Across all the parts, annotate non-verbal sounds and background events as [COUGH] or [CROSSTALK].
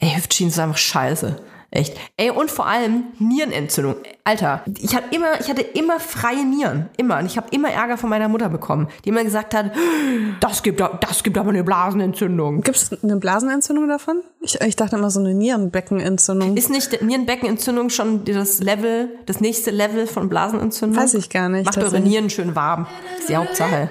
Ey, Hüftschienen ist einfach scheiße. Echt. Ey, und vor allem Nierenentzündung. Alter, ich hatte immer, ich hatte immer freie Nieren. Immer. Und ich habe immer Ärger von meiner Mutter bekommen, die immer gesagt hat, das gibt, das gibt aber eine Blasenentzündung. Gibt es eine Blasenentzündung davon? Ich, ich dachte immer so eine Nierenbeckenentzündung. Ist nicht Nierenbeckenentzündung schon das Level, das nächste Level von Blasenentzündung? Weiß ich gar nicht. Macht eure Nieren schön warm. Das ist die Hauptsache.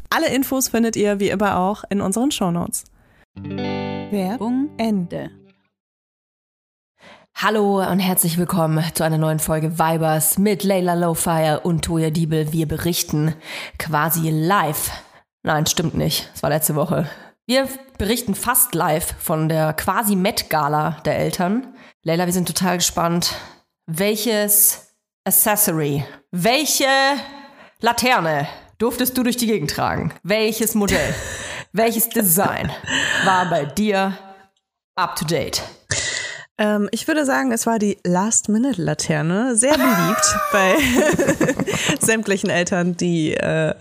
Alle Infos findet ihr wie immer auch in unseren Shownotes. Werbung Ende. Hallo und herzlich willkommen zu einer neuen Folge Vibers mit Layla Lowfire und Toya Diebel. Wir berichten quasi live. Nein, stimmt nicht. Es war letzte Woche. Wir berichten fast live von der quasi Met-Gala der Eltern. Leila, wir sind total gespannt. Welches Accessory, welche Laterne durftest du durch die Gegend tragen? Welches Modell, [LAUGHS] welches Design war bei dir up to date? Ähm, ich würde sagen, es war die Last-Minute-Laterne. Sehr beliebt [LAUGHS] bei [LAUGHS] sämtlichen Eltern, die äh,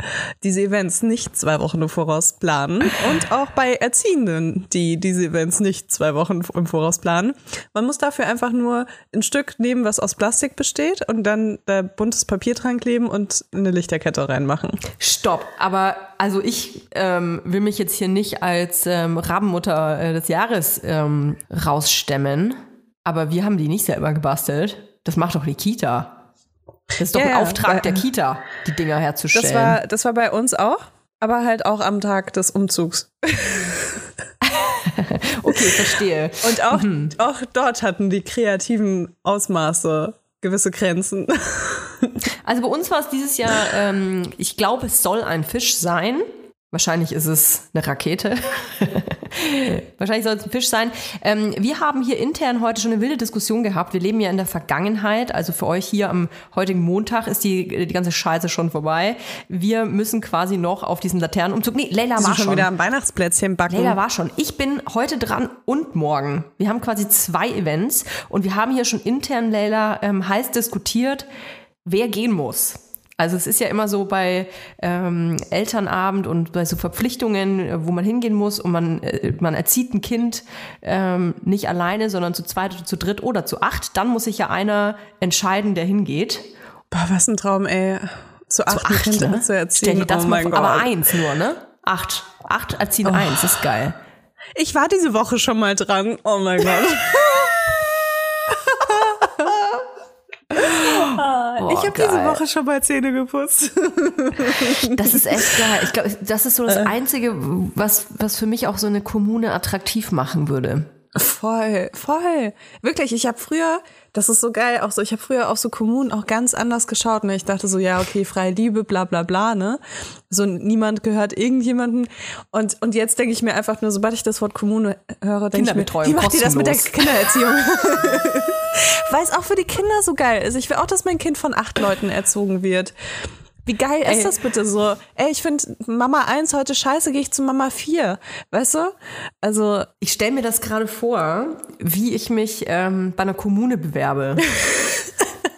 diese Events nicht zwei Wochen im Voraus planen. Und auch bei Erziehenden, die diese Events nicht zwei Wochen im Voraus planen. Man muss dafür einfach nur ein Stück nehmen, was aus Plastik besteht und dann da buntes Papier dran kleben und eine Lichterkette reinmachen. Stopp, aber also ich ähm, will mich jetzt hier nicht als ähm, Rabenmutter äh, des Jahres ähm, rausstemmen. Aber wir haben die nicht selber gebastelt. Das macht doch die Kita. Das ist doch Ja, ein Auftrag weil- der Kita, die Dinger herzustellen. Das war, das war bei uns auch, aber halt auch am Tag des Umzugs. [LAUGHS] okay, verstehe. Und auch, Mhm. auch dort hatten die kreativen Ausmaße gewisse Grenzen. [LAUGHS] Also bei uns war es dieses Jahr, ähm, ich glaube, es soll ein Fisch sein. Wahrscheinlich ist es eine Rakete. [LAUGHS] [LAUGHS] Wahrscheinlich soll es ein Fisch sein. Ähm, wir haben hier intern heute schon eine wilde Diskussion gehabt. Wir leben ja in der Vergangenheit. Also für euch hier am heutigen Montag ist die, die ganze Scheiße schon vorbei. Wir müssen quasi noch auf diesen Laternenumzug. Nee, Leila war schon. wieder am Weihnachtsplätzchen backen. Leila war schon. Ich bin heute dran und morgen. Wir haben quasi zwei Events und wir haben hier schon intern, Leila, ähm, heiß diskutiert, wer gehen muss. Also es ist ja immer so bei ähm, Elternabend und bei so Verpflichtungen, äh, wo man hingehen muss und man, äh, man erzieht ein Kind ähm, nicht alleine, sondern zu zweit oder zu dritt oder zu acht. Dann muss sich ja einer entscheiden, der hingeht. Boah, was ein Traum, ey. Zu acht, Acht, Kinder ne? zu erziehen. Stell dir das oh mal vor. Aber eins nur, ne? Acht. Acht erziehen eins, ist geil. Ich war diese Woche schon mal dran. Oh mein Gott. [LAUGHS] ich habe diese. Woche schon mal Zähne geputzt. [LAUGHS] Das ist echt geil. Ich glaube, das ist so das Einzige, was, was für mich auch so eine Kommune attraktiv machen würde. Voll, voll. Wirklich, ich habe früher, das ist so geil, auch so, ich habe früher auf so Kommunen auch ganz anders geschaut. Ne? Ich dachte so, ja, okay, freie Liebe, bla bla bla, ne? So niemand gehört irgendjemanden. Und, und jetzt denke ich mir einfach nur, sobald ich das Wort Kommune höre, denke ich mir, Kinderbetreuung wie macht ihr das mit der. Kindererziehung? [LAUGHS] [LAUGHS] Weil es auch für die Kinder so geil ist. Ich will auch, dass mein Kind von acht Leuten erzogen wird. Wie geil ist Ey. das bitte so? Ey, ich finde Mama 1 heute scheiße, gehe ich zu Mama 4. Weißt du? Also, Ich stelle mir das gerade vor, wie ich mich ähm, bei einer Kommune bewerbe. [LAUGHS]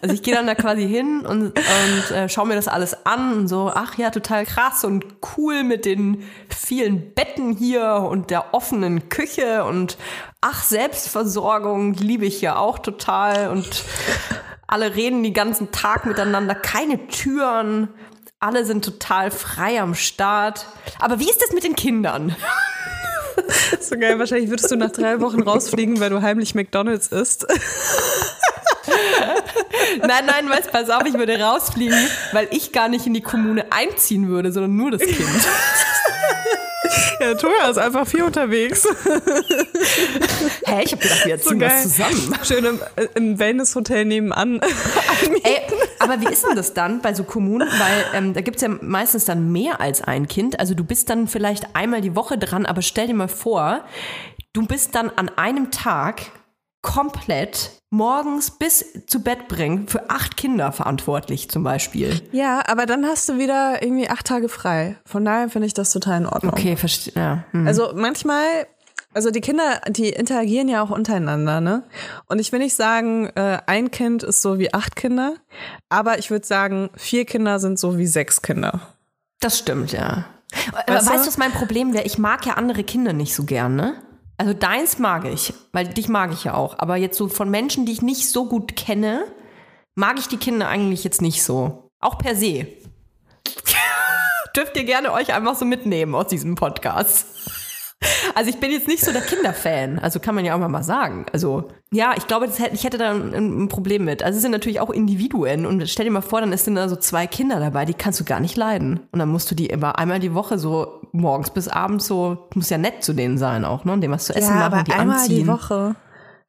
Also ich gehe dann da quasi hin und, und äh, schaue mir das alles an und so, ach ja, total krass und cool mit den vielen Betten hier und der offenen Küche und ach, Selbstversorgung liebe ich ja auch total und alle reden den ganzen Tag miteinander, keine Türen, alle sind total frei am Start. Aber wie ist das mit den Kindern? So geil, wahrscheinlich würdest du nach drei Wochen rausfliegen, weil du heimlich McDonalds isst. Nein, nein, weißt, pass auf, ich würde rausfliegen, weil ich gar nicht in die Kommune einziehen würde, sondern nur das Kind. Ja, Toja ist einfach viel unterwegs. Hä, ich habe gedacht, wir ziehen das zusammen. Schön im, im Wellness-Hotel nebenan. Ey, aber wie ist denn das dann bei so Kommunen? Weil ähm, da gibt's ja meistens dann mehr als ein Kind. Also du bist dann vielleicht einmal die Woche dran, aber stell dir mal vor, du bist dann an einem Tag komplett morgens bis zu Bett bringen für acht Kinder verantwortlich zum Beispiel. Ja, aber dann hast du wieder irgendwie acht Tage frei. Von daher finde ich das total in Ordnung. Okay, verstehe. Ja. Hm. Also manchmal, also die Kinder, die interagieren ja auch untereinander, ne? Und ich will nicht sagen, äh, ein Kind ist so wie acht Kinder, aber ich würde sagen, vier Kinder sind so wie sechs Kinder. Das stimmt, ja. Weißt weißt du? du, was mein Problem wäre? Ich mag ja andere Kinder nicht so gern, ne? Also deins mag ich, weil dich mag ich ja auch. Aber jetzt so von Menschen, die ich nicht so gut kenne, mag ich die Kinder eigentlich jetzt nicht so. Auch per se. [LAUGHS] Dürft ihr gerne euch einfach so mitnehmen aus diesem Podcast. Also ich bin jetzt nicht so der Kinderfan, also kann man ja auch mal sagen. Also ja, ich glaube, hätte, ich hätte da ein, ein Problem mit. Also es sind natürlich auch Individuen und stell dir mal vor, dann sind da so zwei Kinder dabei, die kannst du gar nicht leiden. Und dann musst du die immer einmal die Woche so morgens bis abends so, muss ja nett zu denen sein auch, ne? Und dem was zu essen ja, machen, aber die einmal anziehen. die Woche.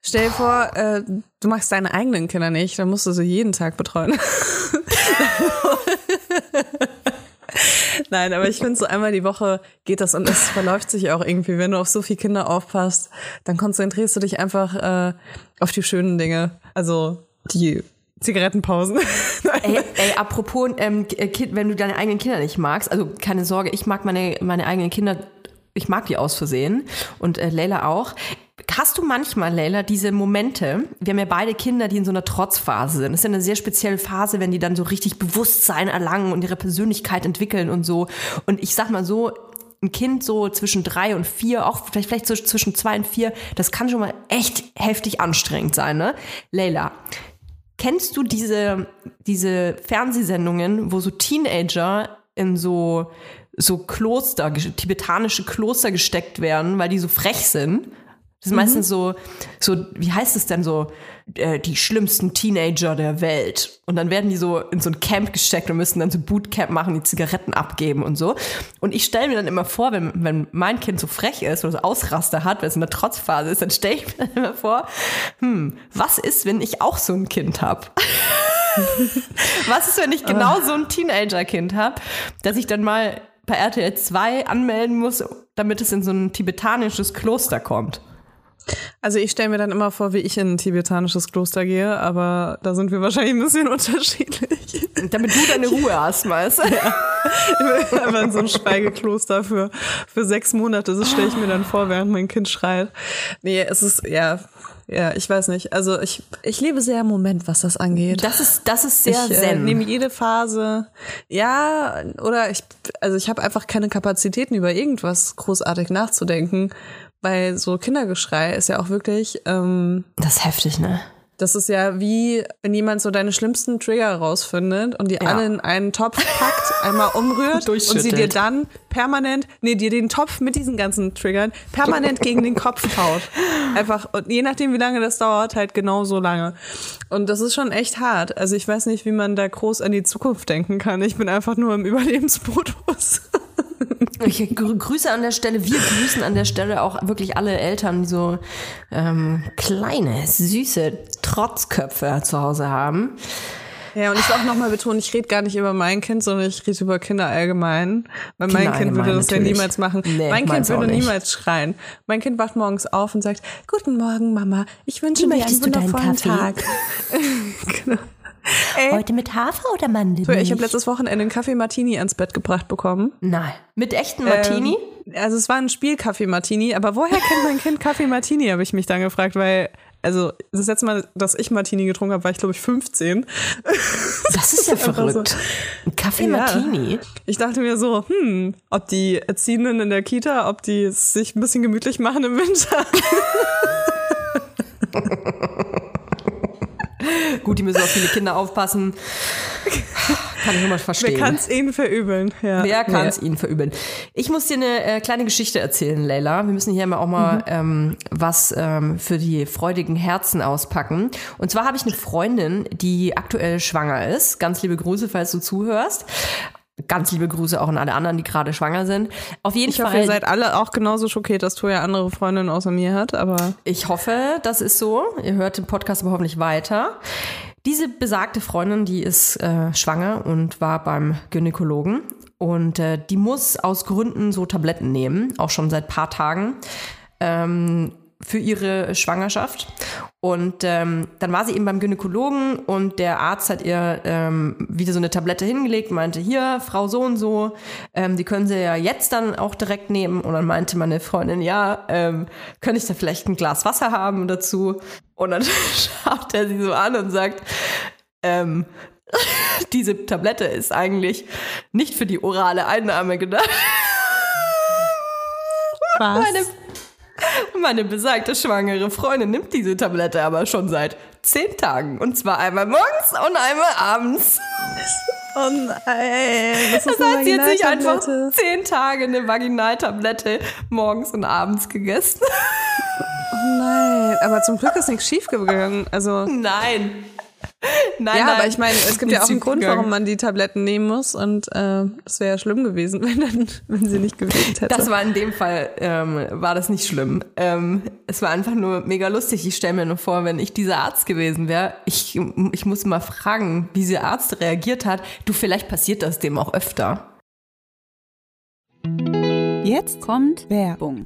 Stell dir vor, äh, du machst deine eigenen Kinder nicht, dann musst du sie jeden Tag betreuen. Nein, aber ich finde, so einmal die Woche geht das und es verläuft sich auch irgendwie. Wenn du auf so viele Kinder aufpasst, dann konzentrierst du dich einfach äh, auf die schönen Dinge. Also die Zigarettenpausen. [LAUGHS] Ey, ey apropos, ähm, Kind, wenn du deine eigenen Kinder nicht magst, also keine Sorge, ich mag meine, meine eigenen Kinder, ich mag die aus Versehen und äh, Leila auch. Hast du manchmal, Leila, diese Momente, wir haben ja beide Kinder, die in so einer Trotzphase sind. Das ist ja eine sehr spezielle Phase, wenn die dann so richtig Bewusstsein erlangen und ihre Persönlichkeit entwickeln und so. Und ich sag mal so, ein Kind so zwischen drei und vier, auch vielleicht, vielleicht so zwischen zwei und vier, das kann schon mal echt heftig anstrengend sein, ne? Leila, kennst du diese, diese Fernsehsendungen, wo so Teenager in so, so Kloster, tibetanische Kloster gesteckt werden, weil die so frech sind? Das ist meistens so, so, wie heißt es denn so, äh, die schlimmsten Teenager der Welt. Und dann werden die so in so ein Camp gesteckt und müssen dann so Bootcamp machen, die Zigaretten abgeben und so. Und ich stelle mir dann immer vor, wenn, wenn mein Kind so frech ist oder so Ausraster hat, weil es in der Trotzphase ist, dann stelle ich mir dann immer vor, hm, was ist, wenn ich auch so ein Kind habe? [LAUGHS] was ist, wenn ich genau so ein Teenager-Kind habe, dass ich dann mal bei RTL 2 anmelden muss, damit es in so ein tibetanisches Kloster kommt? Also ich stelle mir dann immer vor, wie ich in ein tibetanisches Kloster gehe, aber da sind wir wahrscheinlich ein bisschen [LAUGHS] unterschiedlich. Damit du deine Ruhe hast, weißt du? [LAUGHS] Ja. Aber in so ein Schweigekloster für, für sechs Monate, das stelle ich mir dann vor, während mein Kind schreit. Nee, es ist, ja, ja, ich weiß nicht. Also ich, ich lebe sehr im Moment, was das angeht. Das ist, das ist sehr ich, zen. Äh, nehme jede Phase. Ja, oder ich, also ich habe einfach keine Kapazitäten über irgendwas großartig nachzudenken. Weil so Kindergeschrei ist ja auch wirklich. Ähm, das ist heftig, ne? Das ist ja wie, wenn jemand so deine schlimmsten Trigger rausfindet und die ja. alle in einen Topf packt, einmal umrührt [LAUGHS] und sie dir dann permanent, nee, dir den Topf mit diesen ganzen Triggern permanent gegen den Kopf haut. Einfach, und je nachdem, wie lange das dauert, halt genau so lange. Und das ist schon echt hart. Also ich weiß nicht, wie man da groß an die Zukunft denken kann. Ich bin einfach nur im Überlebensmodus. Ich grüße an der Stelle, wir grüßen an der Stelle auch wirklich alle Eltern, die so ähm, kleine, süße Trotzköpfe zu Hause haben. Ja, und ich will auch nochmal betonen, ich rede gar nicht über mein Kind, sondern ich rede über Kinder allgemein. Weil Kinder mein Kind würde das natürlich. ja niemals machen. Nee, mein Kind würde niemals schreien. Mein Kind wacht morgens auf und sagt, Guten Morgen, Mama. Ich wünsche Wie dir einen wundervollen Tag. [LAUGHS] genau. Ey. Heute mit Hafer oder Mandeln? Ich habe letztes Wochenende einen Kaffee Martini ans Bett gebracht bekommen. Nein. Mit echten Martini? Ähm, also es war ein Spielkaffee Martini, aber woher kennt mein Kind Kaffee Martini, habe ich mich dann gefragt, weil also das letzte Mal, dass ich Martini getrunken habe, war ich glaube ich 15. Das ist [LAUGHS] ja verrückt. So. Ein Kaffee Martini. Ja. Ich dachte mir so, hm, ob die Erziehenden in der Kita, ob die sich ein bisschen gemütlich machen im Winter. [LAUGHS] [LAUGHS] Gut, die müssen auf viele Kinder aufpassen. Kann ich nur mal verstehen. Wer kann es ihnen verübeln? Ja. Wer kann es nee. ihnen verübeln? Ich muss dir eine äh, kleine Geschichte erzählen, Leila. Wir müssen hier mal auch mal mhm. ähm, was ähm, für die freudigen Herzen auspacken. Und zwar habe ich eine Freundin, die aktuell schwanger ist. Ganz liebe Grüße, falls du zuhörst. Ganz liebe Grüße auch an alle anderen, die gerade schwanger sind. Auf jeden ich Fall. Ich hoffe, ihr seid alle auch genauso schockiert, dass Toja andere Freundinnen außer mir hat, aber. Ich hoffe, das ist so. Ihr hört den Podcast aber hoffentlich weiter. Diese besagte Freundin, die ist äh, schwanger und war beim Gynäkologen. Und äh, die muss aus Gründen so Tabletten nehmen, auch schon seit paar Tagen. Ähm, für ihre Schwangerschaft. Und ähm, dann war sie eben beim Gynäkologen und der Arzt hat ihr ähm, wieder so eine Tablette hingelegt, meinte, hier, Frau so und so, ähm, die können Sie ja jetzt dann auch direkt nehmen. Und dann meinte meine Freundin, ja, ähm, könnte ich da vielleicht ein Glas Wasser haben dazu? Und dann [LAUGHS] schaut er sie so an und sagt, ähm, [LAUGHS] diese Tablette ist eigentlich nicht für die orale Einnahme gedacht. Was? Meine meine besagte schwangere Freundin nimmt diese Tablette aber schon seit zehn Tagen. Und zwar einmal morgens und einmal abends. Oh nein. Das, das heißt, sie hat sich einfach zehn Tage eine Vaginaltablette morgens und abends gegessen. Oh nein. Aber zum Glück ist nichts schiefgegangen. Also. Nein. Nein, ja, nein, aber ich meine, es gibt ja auch einen Grund, warum man die Tabletten nehmen muss und äh, es wäre ja schlimm gewesen, [LAUGHS] wenn, dann, wenn sie nicht gewirkt hätte. Das war in dem Fall, ähm, war das nicht schlimm. Ähm, es war einfach nur mega lustig. Ich stelle mir nur vor, wenn ich dieser Arzt gewesen wäre, ich, ich muss mal fragen, wie dieser Arzt reagiert hat. Du, vielleicht passiert das dem auch öfter. Jetzt kommt Werbung.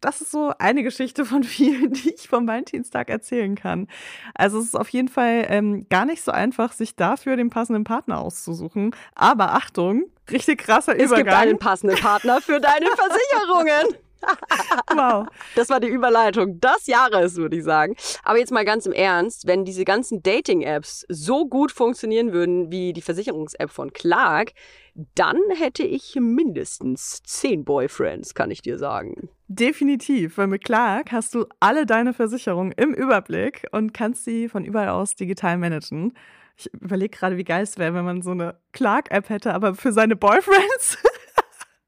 das ist so eine Geschichte von vielen, [LAUGHS] die ich vom Valentinstag erzählen kann. Also es ist auf jeden Fall ähm, gar nicht so einfach, sich dafür den passenden Partner auszusuchen. Aber Achtung, richtig krasser Es gibt Übergang. einen passenden Partner für deine [LAUGHS] Versicherungen. Wow. Das war die Überleitung des Jahres, würde ich sagen. Aber jetzt mal ganz im Ernst, wenn diese ganzen Dating-Apps so gut funktionieren würden wie die Versicherungs-App von Clark, dann hätte ich mindestens zehn Boyfriends, kann ich dir sagen. Definitiv, weil mit Clark hast du alle deine Versicherungen im Überblick und kannst sie von überall aus digital managen. Ich überlege gerade, wie geil es wäre, wenn man so eine Clark-App hätte, aber für seine Boyfriends. [LAUGHS]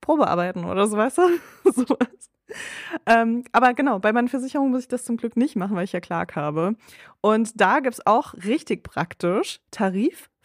Probearbeiten oder so, weißt du? Sowas. Ähm, aber genau, bei meinen Versicherungen muss ich das zum Glück nicht machen, weil ich ja Clark habe. Und da gibt's auch richtig praktisch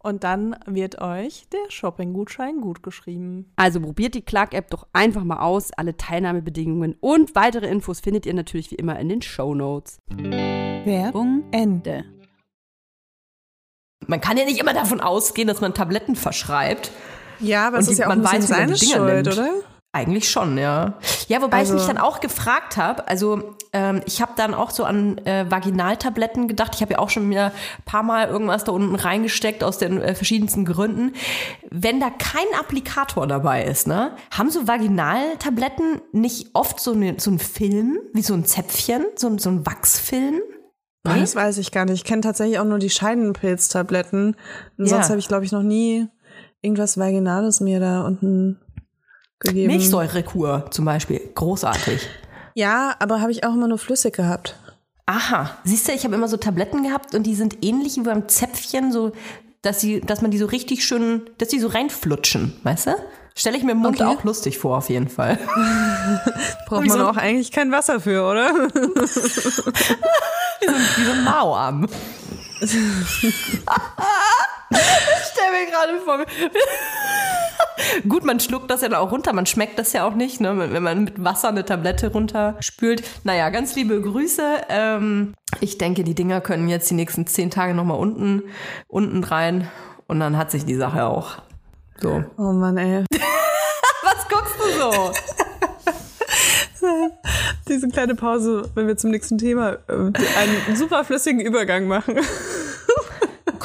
Und dann wird euch der Shopping-Gutschein gut geschrieben. Also probiert die Clark-App doch einfach mal aus. Alle Teilnahmebedingungen und weitere Infos findet ihr natürlich wie immer in den Show Notes. Werbung Ende. Man kann ja nicht immer davon ausgehen, dass man Tabletten verschreibt. Ja, aber es ist ja auch man ein weiß, seine Schuld, nimmt. oder? Eigentlich schon, ja. Ja, wobei Also- ich mich dann auch gefragt habe, also ähm, ich habe dann auch so an äh, Vaginaltabletten gedacht. Ich habe ja auch schon mir ein paar Mal irgendwas da unten reingesteckt aus den äh, verschiedensten Gründen. Wenn da kein Applikator dabei ist, ne, haben so Vaginaltabletten nicht oft so, eine, so einen Film, wie so ein Zäpfchen, so, ein- so ein Wachsfilm? Boah, das weiß ich gar nicht. Ich kenne tatsächlich auch nur die Scheidenpilztabletten. Und Ja. sonst habe ich, glaube ich, noch nie irgendwas Vaginales mir da unten gegeben. Milchsäurekur zum Beispiel, großartig. Ja, aber habe ich auch immer nur flüssig gehabt. Aha, siehst du, ich habe immer so Tabletten gehabt und die sind ähnlich wie beim Zäpfchen, so dass sie, dass man die so richtig schön, dass die so reinflutschen, weißt du? Stelle ich mir im Mund Okay. auch lustig vor, auf jeden Fall. [LAUGHS] Braucht man so- auch eigentlich kein Wasser für, oder? [LAUGHS] Wie so ein Mauarm. [LAUGHS] ich stell mir gerade vor. Gut, man schluckt das ja dann auch runter, man schmeckt das ja auch nicht, ne? wenn man mit Wasser eine Tablette runterspült. Naja, ganz liebe Grüße. Ähm, ich denke, die Dinger können jetzt die nächsten zehn Tage nochmal unten, unten rein und dann hat sich die Sache auch. So. Oh Mann, ey. [LAUGHS] Was guckst du so? [LAUGHS] Diese kleine Pause, wenn wir zum nächsten Thema äh, einen super flüssigen Übergang machen.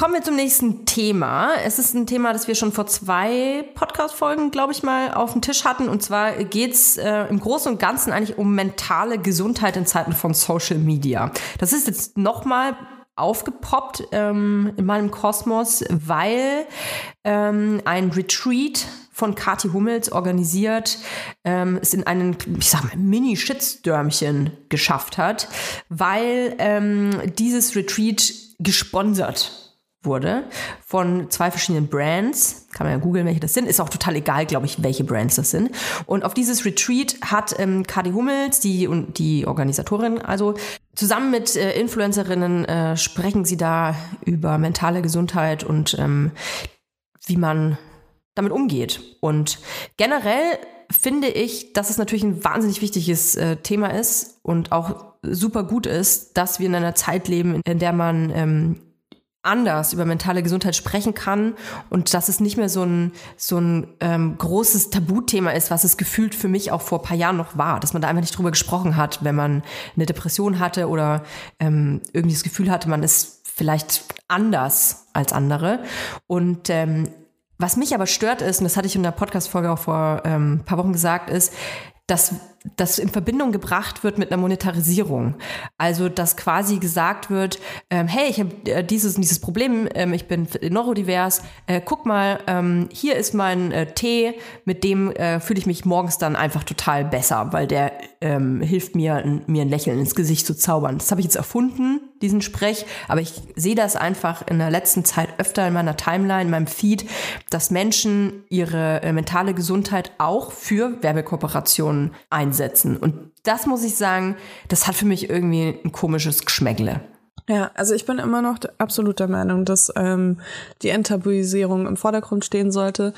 Kommen wir zum nächsten Thema. Es ist ein Thema, das wir schon vor zwei Podcast-Folgen, glaube ich mal, auf dem Tisch hatten. Und zwar geht's äh, im Großen und Ganzen eigentlich um mentale Gesundheit in Zeiten von Social Media. Das ist jetzt nochmal aufgepoppt ähm, in meinem Kosmos, weil ähm, ein Retreat von Kati Hummels organisiert ähm, es in einen, ich sag mal, Mini-Shitstürmchen geschafft hat, weil ähm, dieses Retreat gesponsert wurde von zwei verschiedenen Brands. Kann man ja googeln, welche das sind. Ist auch total egal, glaube ich, welche Brands das sind. Und auf dieses Retreat hat ähm, Kadi Hummels, die, die Organisatorin, also zusammen mit äh, Influencerinnen äh, sprechen sie da über mentale Gesundheit und ähm, wie man damit umgeht. Und generell finde ich, dass es natürlich ein wahnsinnig wichtiges äh, Thema ist und auch super gut ist, dass wir in einer Zeit leben, in der man ähm, anders über mentale Gesundheit sprechen kann und dass es nicht mehr so ein, so ein ähm, großes Tabuthema ist, was es gefühlt für mich auch vor ein paar Jahren noch war, dass man da einfach nicht drüber gesprochen hat, wenn man eine Depression hatte oder ähm, irgendwie das Gefühl hatte, man ist vielleicht anders als andere. Und ähm, was mich aber stört ist, und das hatte ich in der Podcast-Folge auch vor ähm, paar Wochen gesagt, ist, dass das in Verbindung gebracht wird mit einer Monetarisierung. Also, dass quasi gesagt wird, ähm, hey, ich habe äh, dieses und dieses Problem, ähm, ich bin neurodivers, äh, guck mal, ähm, hier ist mein äh, Tee, mit dem äh, fühle ich mich morgens dann einfach total besser, weil der ähm, hilft mir, ein, mir ein Lächeln ins Gesicht zu zaubern. Das habe ich jetzt erfunden, diesen Sprech, aber ich sehe das einfach in der letzten Zeit öfter in meiner Timeline, in meinem Feed, dass Menschen ihre äh, mentale Gesundheit auch für Werbekooperationen einsetzen. Und das muss ich sagen, das hat für mich irgendwie ein komisches Geschmäckle. Ja, also ich bin immer noch absolut der Meinung, dass ähm, die Enttabuisierung im Vordergrund stehen sollte.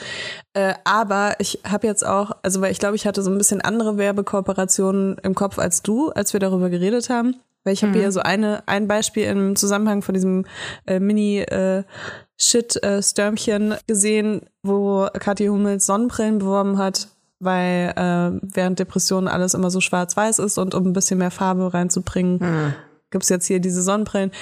Äh, aber ich habe jetzt auch, also weil ich glaube, ich hatte so ein bisschen andere Werbekooperationen im Kopf als du, als wir darüber geredet haben. Weil ich habe mhm. hier so eine, ein Beispiel im Zusammenhang von diesem äh, Mini äh, Shit-Stürmchen äh, gesehen, wo Kathi Hummels Sonnenbrillen beworben hat weil äh, während Depressionen alles immer so schwarz-weiß ist und um ein bisschen mehr Farbe reinzubringen, hm. Gibt's jetzt hier diese Sonnenbrillen.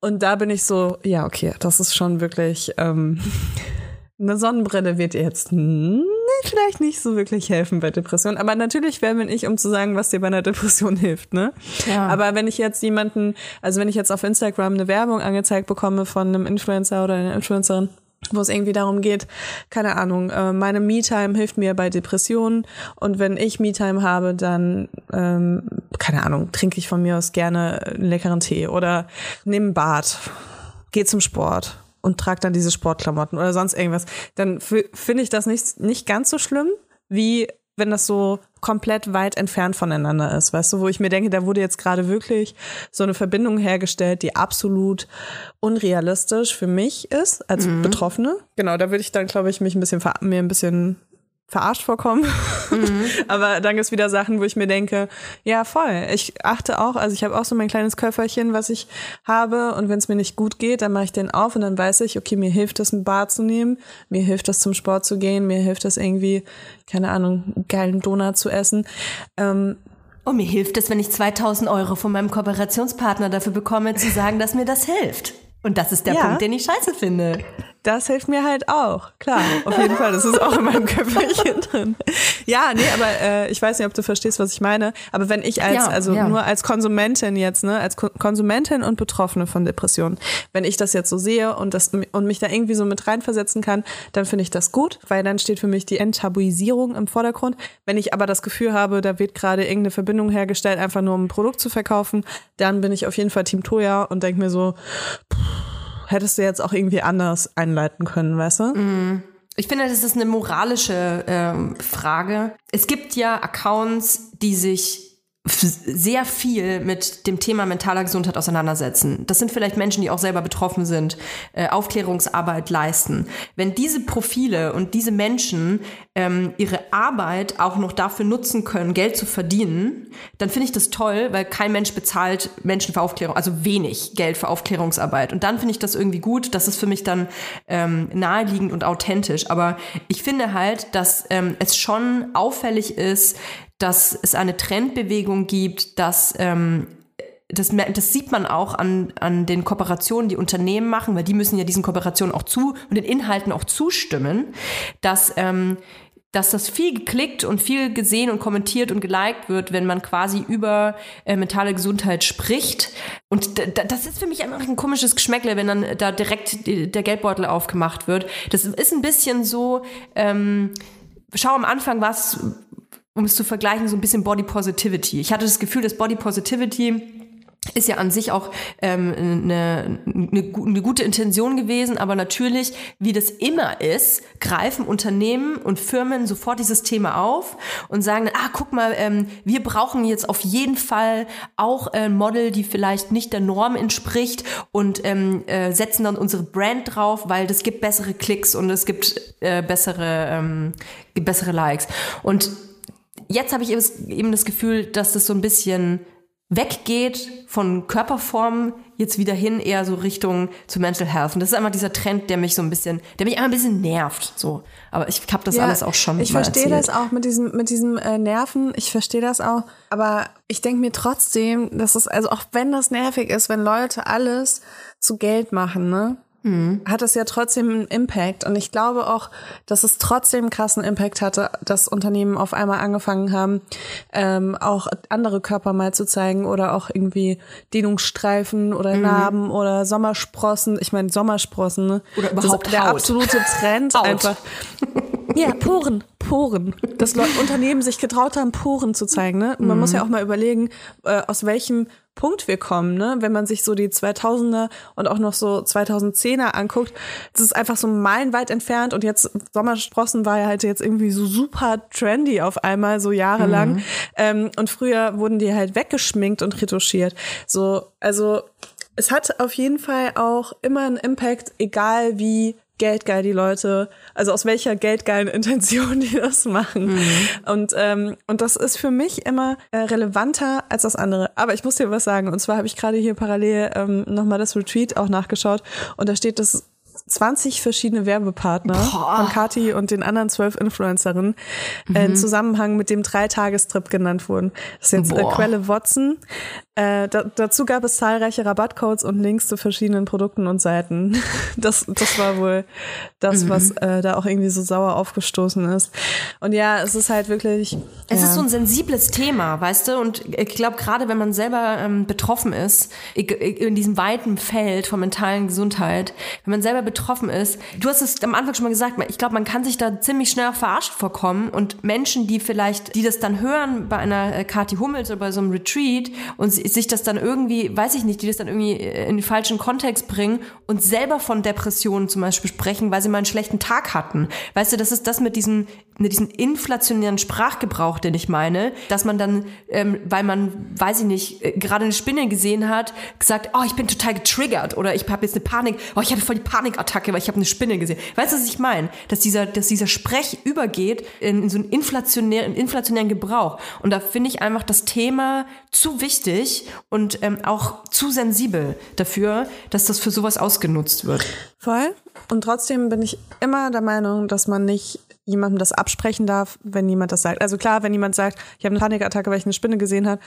Und da bin ich so, ja, okay, das ist schon wirklich, ähm, [LAUGHS] eine Sonnenbrille wird jetzt hm, vielleicht nicht so wirklich helfen bei Depressionen. Aber natürlich wer bin ich, um zu sagen, was dir bei einer [LAUGHS] Depression hilft, ne? Ja. Aber wenn ich jetzt jemanden, also wenn ich jetzt auf Instagram eine Werbung angezeigt bekomme von einem Influencer oder einer Influencerin, wo es irgendwie darum geht, keine Ahnung, äh, meine Me-Time hilft mir bei Depressionen und wenn ich Me-Time habe, dann, ähm, keine Ahnung, trinke ich von mir aus gerne einen leckeren Tee oder nehme ein Bad, gehe zum Sport und trage dann diese Sportklamotten oder sonst irgendwas, dann finde ich das nicht, nicht ganz so schlimm, wie wenn das so komplett weit entfernt voneinander ist, weißt du, wo ich mir denke, da wurde jetzt gerade wirklich so eine Verbindung hergestellt, die absolut unrealistisch für mich ist als mhm. Betroffene. Genau, da würde ich dann, glaube ich, mich ein bisschen mir ein bisschen verarscht vorkommen. Mhm. [LAUGHS] Aber dann gibt's wieder Sachen, wo ich mir denke, ja, voll. Ich achte auch, also ich habe auch so mein kleines Köfferchen, was ich habe. Und wenn es mir nicht gut geht, dann mache ich den auf und dann weiß ich, okay, mir hilft das, ein Bad zu nehmen, mir hilft das, zum Sport zu gehen, mir hilft das irgendwie, keine Ahnung, einen geilen Donut zu essen. Ähm, und mir hilft es, wenn ich 2000 Euro von meinem Kooperationspartner dafür bekomme, zu sagen, dass mir das hilft. Und das ist der ja. Punkt, den ich scheiße finde das hilft mir halt auch. Klar, auf jeden Fall. Das ist auch in meinem Köpfchen drin. Ja, nee, aber äh, ich weiß nicht, ob du verstehst, was ich meine. Aber wenn ich als, ja, also ja. nur als Konsumentin jetzt, ne, als Ko Konsumentin und Betroffene von Depressionen, wenn ich das jetzt so sehe und das und mich da irgendwie so mit reinversetzen kann, dann finde ich das gut, weil dann steht für mich die Enttabuisierung im Vordergrund. Wenn ich aber das Gefühl habe, da wird gerade irgendeine Verbindung hergestellt, einfach nur um ein Produkt zu verkaufen, dann bin ich auf jeden Fall Team Toya und denke mir so, pff, hättest du jetzt auch irgendwie anders einleiten können, weißt du? Mm. Ich finde, das ist eine moralische ähm, Frage. Es gibt ja Accounts, die sich sehr viel mit dem Thema mentaler Gesundheit auseinandersetzen. Das sind vielleicht Menschen, die auch selber betroffen sind, äh, Aufklärungsarbeit leisten. Wenn diese Profile und diese Menschen ähm, ihre Arbeit auch noch dafür nutzen können, Geld zu verdienen, dann finde ich das toll, weil kein Mensch bezahlt Menschen für Aufklärung, also wenig Geld für Aufklärungsarbeit. Und dann finde ich das irgendwie gut. Das ist für mich dann ähm, naheliegend und authentisch. Aber ich finde halt, dass ähm, es schon auffällig ist, dass es eine Trendbewegung gibt, dass ähm, das, das sieht man auch an, an den Kooperationen, die Unternehmen machen, weil die müssen ja diesen Kooperationen auch zu und den Inhalten auch zustimmen, dass ähm, dass das viel geklickt und viel gesehen und kommentiert und geliked wird, wenn man quasi über äh, mentale Gesundheit spricht. Und das ist für mich einfach ein komisches Geschmäckle, wenn dann da direkt der Geldbeutel aufgemacht wird. Das ist ein bisschen so, ähm, schau am Anfang was um es zu vergleichen, so ein bisschen Body Positivity. Ich hatte das Gefühl, dass Body Positivity ist ja an sich auch ähm, eine, eine, eine gute Intention gewesen, aber natürlich, wie das immer ist, greifen Unternehmen und Firmen sofort dieses Thema auf und sagen, ah, guck mal, ähm, wir brauchen jetzt auf jeden Fall auch ein Model, die vielleicht nicht der Norm entspricht und ähm, äh, setzen dann unsere Brand drauf, weil das gibt bessere Klicks und es gibt äh, bessere, ähm, bessere Likes. Und jetzt habe ich eben das Gefühl, dass das so ein bisschen weggeht von Körperformen jetzt wieder hin eher so Richtung zu Mental Health. Und das ist einfach dieser Trend, der mich so ein bisschen, der mich einfach ein bisschen nervt. So, aber ich habe das ja, alles auch schon. Ich verstehe das auch mit diesem mit diesem äh, Nerven. Ich verstehe das auch. Aber ich denke mir trotzdem, dass es also auch wenn das nervig ist, wenn Leute alles zu Geld machen, ne? Mhm. hat es ja trotzdem einen Impact. Und ich glaube auch, dass es trotzdem einen krassen Impact hatte, dass Unternehmen auf einmal angefangen haben, ähm, auch andere Körper mal zu zeigen oder auch irgendwie Dehnungsstreifen oder mhm. Narben oder Sommersprossen. Ich meine, Sommersprossen, ne? Oder überhaupt das ist der Haut. absolute Trend [LAUGHS] einfach. Ja, [LAUGHS] Poren, Poren. Dass Leute, [LAUGHS] Unternehmen sich getraut haben, Poren zu zeigen. Ne? Man muss ja auch mal überlegen, äh, aus welchem Punkt wir kommen, ne? Wenn man sich so die 2000er und auch noch so 2010er anguckt, das ist einfach so meilenweit entfernt und jetzt Sommersprossen war ja halt jetzt irgendwie so super trendy auf einmal, so jahrelang. Mhm. Ähm, und früher wurden die halt weggeschminkt und retuschiert. So, also es hat auf jeden Fall auch immer einen Impact, egal wie geldgeil die Leute, also aus welcher geldgeilen [LAUGHS] Intention die das machen. Mhm. Und, ähm, und das ist für mich immer äh, relevanter als das andere. Aber ich muss dir was sagen. Und zwar habe ich gerade hier parallel ähm, nochmal das Retreat auch nachgeschaut. Und da steht, dass 20 verschiedene Werbepartner Boah. von Kati und den anderen zwölf Influencerinnen mhm. äh, in Zusammenhang mit dem Dreitagestrip genannt wurden. Das ist jetzt äh, Quelle Watson. Äh, da, dazu gab es zahlreiche Rabattcodes und Links zu verschiedenen Produkten und Seiten. [LAUGHS] Das, das war wohl das, mhm. was äh, da auch irgendwie so sauer aufgestoßen ist. Und ja, es ist halt wirklich. Es ja. ist so ein sensibles Thema, weißt du? Und ich glaube, gerade wenn man selber ähm, betroffen ist, in diesem weiten Feld von mentalen Gesundheit, wenn man selber betroffen ist, du hast es am Anfang schon mal gesagt, ich glaube, man kann sich da ziemlich schnell verarscht vorkommen und Menschen, die vielleicht, die das dann hören bei einer äh, Kati Hummels oder bei so einem Retreat und sich das dann irgendwie, weiß ich nicht, die das dann irgendwie äh, in den falschen Kontext bringen und selber von Depressionen zum Beispiel sprechen, weil sie mal einen schlechten Tag hatten. Weißt du, das ist das mit diesem, mit diesem inflationären Sprachgebrauch, den ich meine, dass man dann, ähm, weil man, weiß ich nicht, äh, gerade eine Spinne gesehen hat, gesagt, oh, ich bin total getriggert oder ich habe jetzt eine Panik, oh, ich hatte voll die Panikattacke, weil ich habe eine Spinne gesehen. Weißt du, was ich meine? Dass dieser, dass dieser Sprech übergeht in, in so einen inflationären, inflationären Gebrauch. Und da finde ich einfach das Thema zu wichtig, und ähm, auch zu sensibel dafür, dass das für sowas ausgenutzt wird. Voll. Und trotzdem bin ich immer der Meinung, dass man nicht jemandem das absprechen darf, wenn jemand das sagt. Also klar, wenn jemand sagt, ich habe eine Panikattacke, weil ich eine Spinne gesehen habe,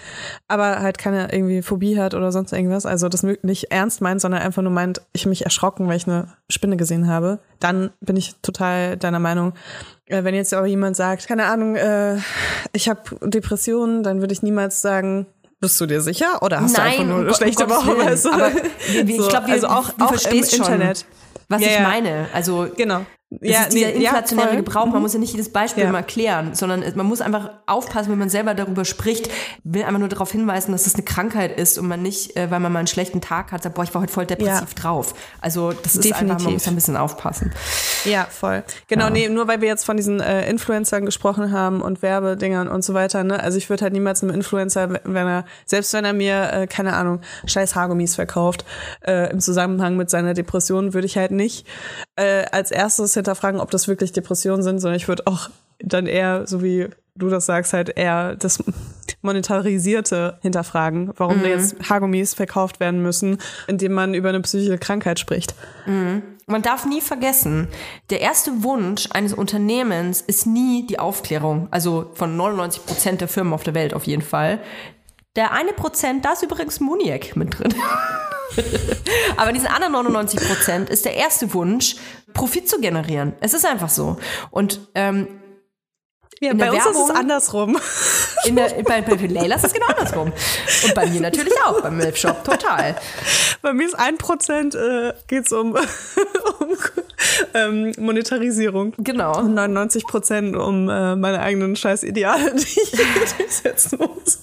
aber halt keine irgendwie Phobie hat oder sonst irgendwas, also das nicht ernst meint, sondern einfach nur meint, ich habe mich erschrocken, weil ich eine Spinne gesehen habe, dann bin ich total deiner Meinung. Äh, wenn jetzt aber jemand sagt, keine Ahnung, äh, ich habe Depressionen, dann würde ich niemals sagen, bist du dir sicher? Oder hast Nein, du einfach nur eine um schlechte Woche? Willen. Weißt du? Aber ich So, glaube, also auch, du auch verstehst im schon, Internet. was Ja, ich meine. Also Genau. Das Ja, ist dieser nee, ja, inflationäre voll. Gebrauch. Man Mhm. muss ja nicht jedes Beispiel Ja. mal klären, sondern es- man muss einfach aufpassen, wenn man selber darüber spricht, will einfach nur darauf hinweisen, dass das eine Krankheit ist und man nicht, äh, weil man mal einen schlechten Tag hat, sagt, boah, ich war heute voll depressiv Ja. drauf. Also das ist einfach, man Definitiv. muss ein bisschen aufpassen. Ja, voll. Genau, nee, nur weil wir jetzt von diesen äh, Influencern gesprochen haben und Werbedingern und so weiter, ne? Also ich würde halt niemals einem Influencer, wenn er, selbst wenn er mir, äh, keine Ahnung, scheiß Haargummis verkauft, äh, im Zusammenhang mit seiner Depression, würde ich halt nicht äh, als erstes hinterfragen, ob das wirklich Depressionen sind, sondern ich würde auch dann eher, so wie du das sagst, halt eher das Monetarisierte hinterfragen, warum da jetzt Haargummis verkauft werden müssen, indem man über eine psychische Krankheit spricht. Man darf nie vergessen, der erste Wunsch eines Unternehmens ist nie die Aufklärung. Also von 99 Prozent der Firmen auf der Welt auf jeden Fall. Der eine Prozent, da ist übrigens Muniac mit drin. [LAUGHS] Aber diesen anderen 99 Prozent ist der erste Wunsch, Profit zu generieren. Es ist einfach so. Und ähm, Ja, bei uns ist Werbung- es andersrum. in der, bei, bei Leila ist es genau andersrum. Und bei mir natürlich auch, beim Milfshop total. Bei mir ist ein Prozent äh, geht's um, [LAUGHS] um ähm, Monetarisierung. Genau. Und 99 Prozent um äh, meine eigenen scheiß Ideale, [LAUGHS] die ich durchsetzen muss.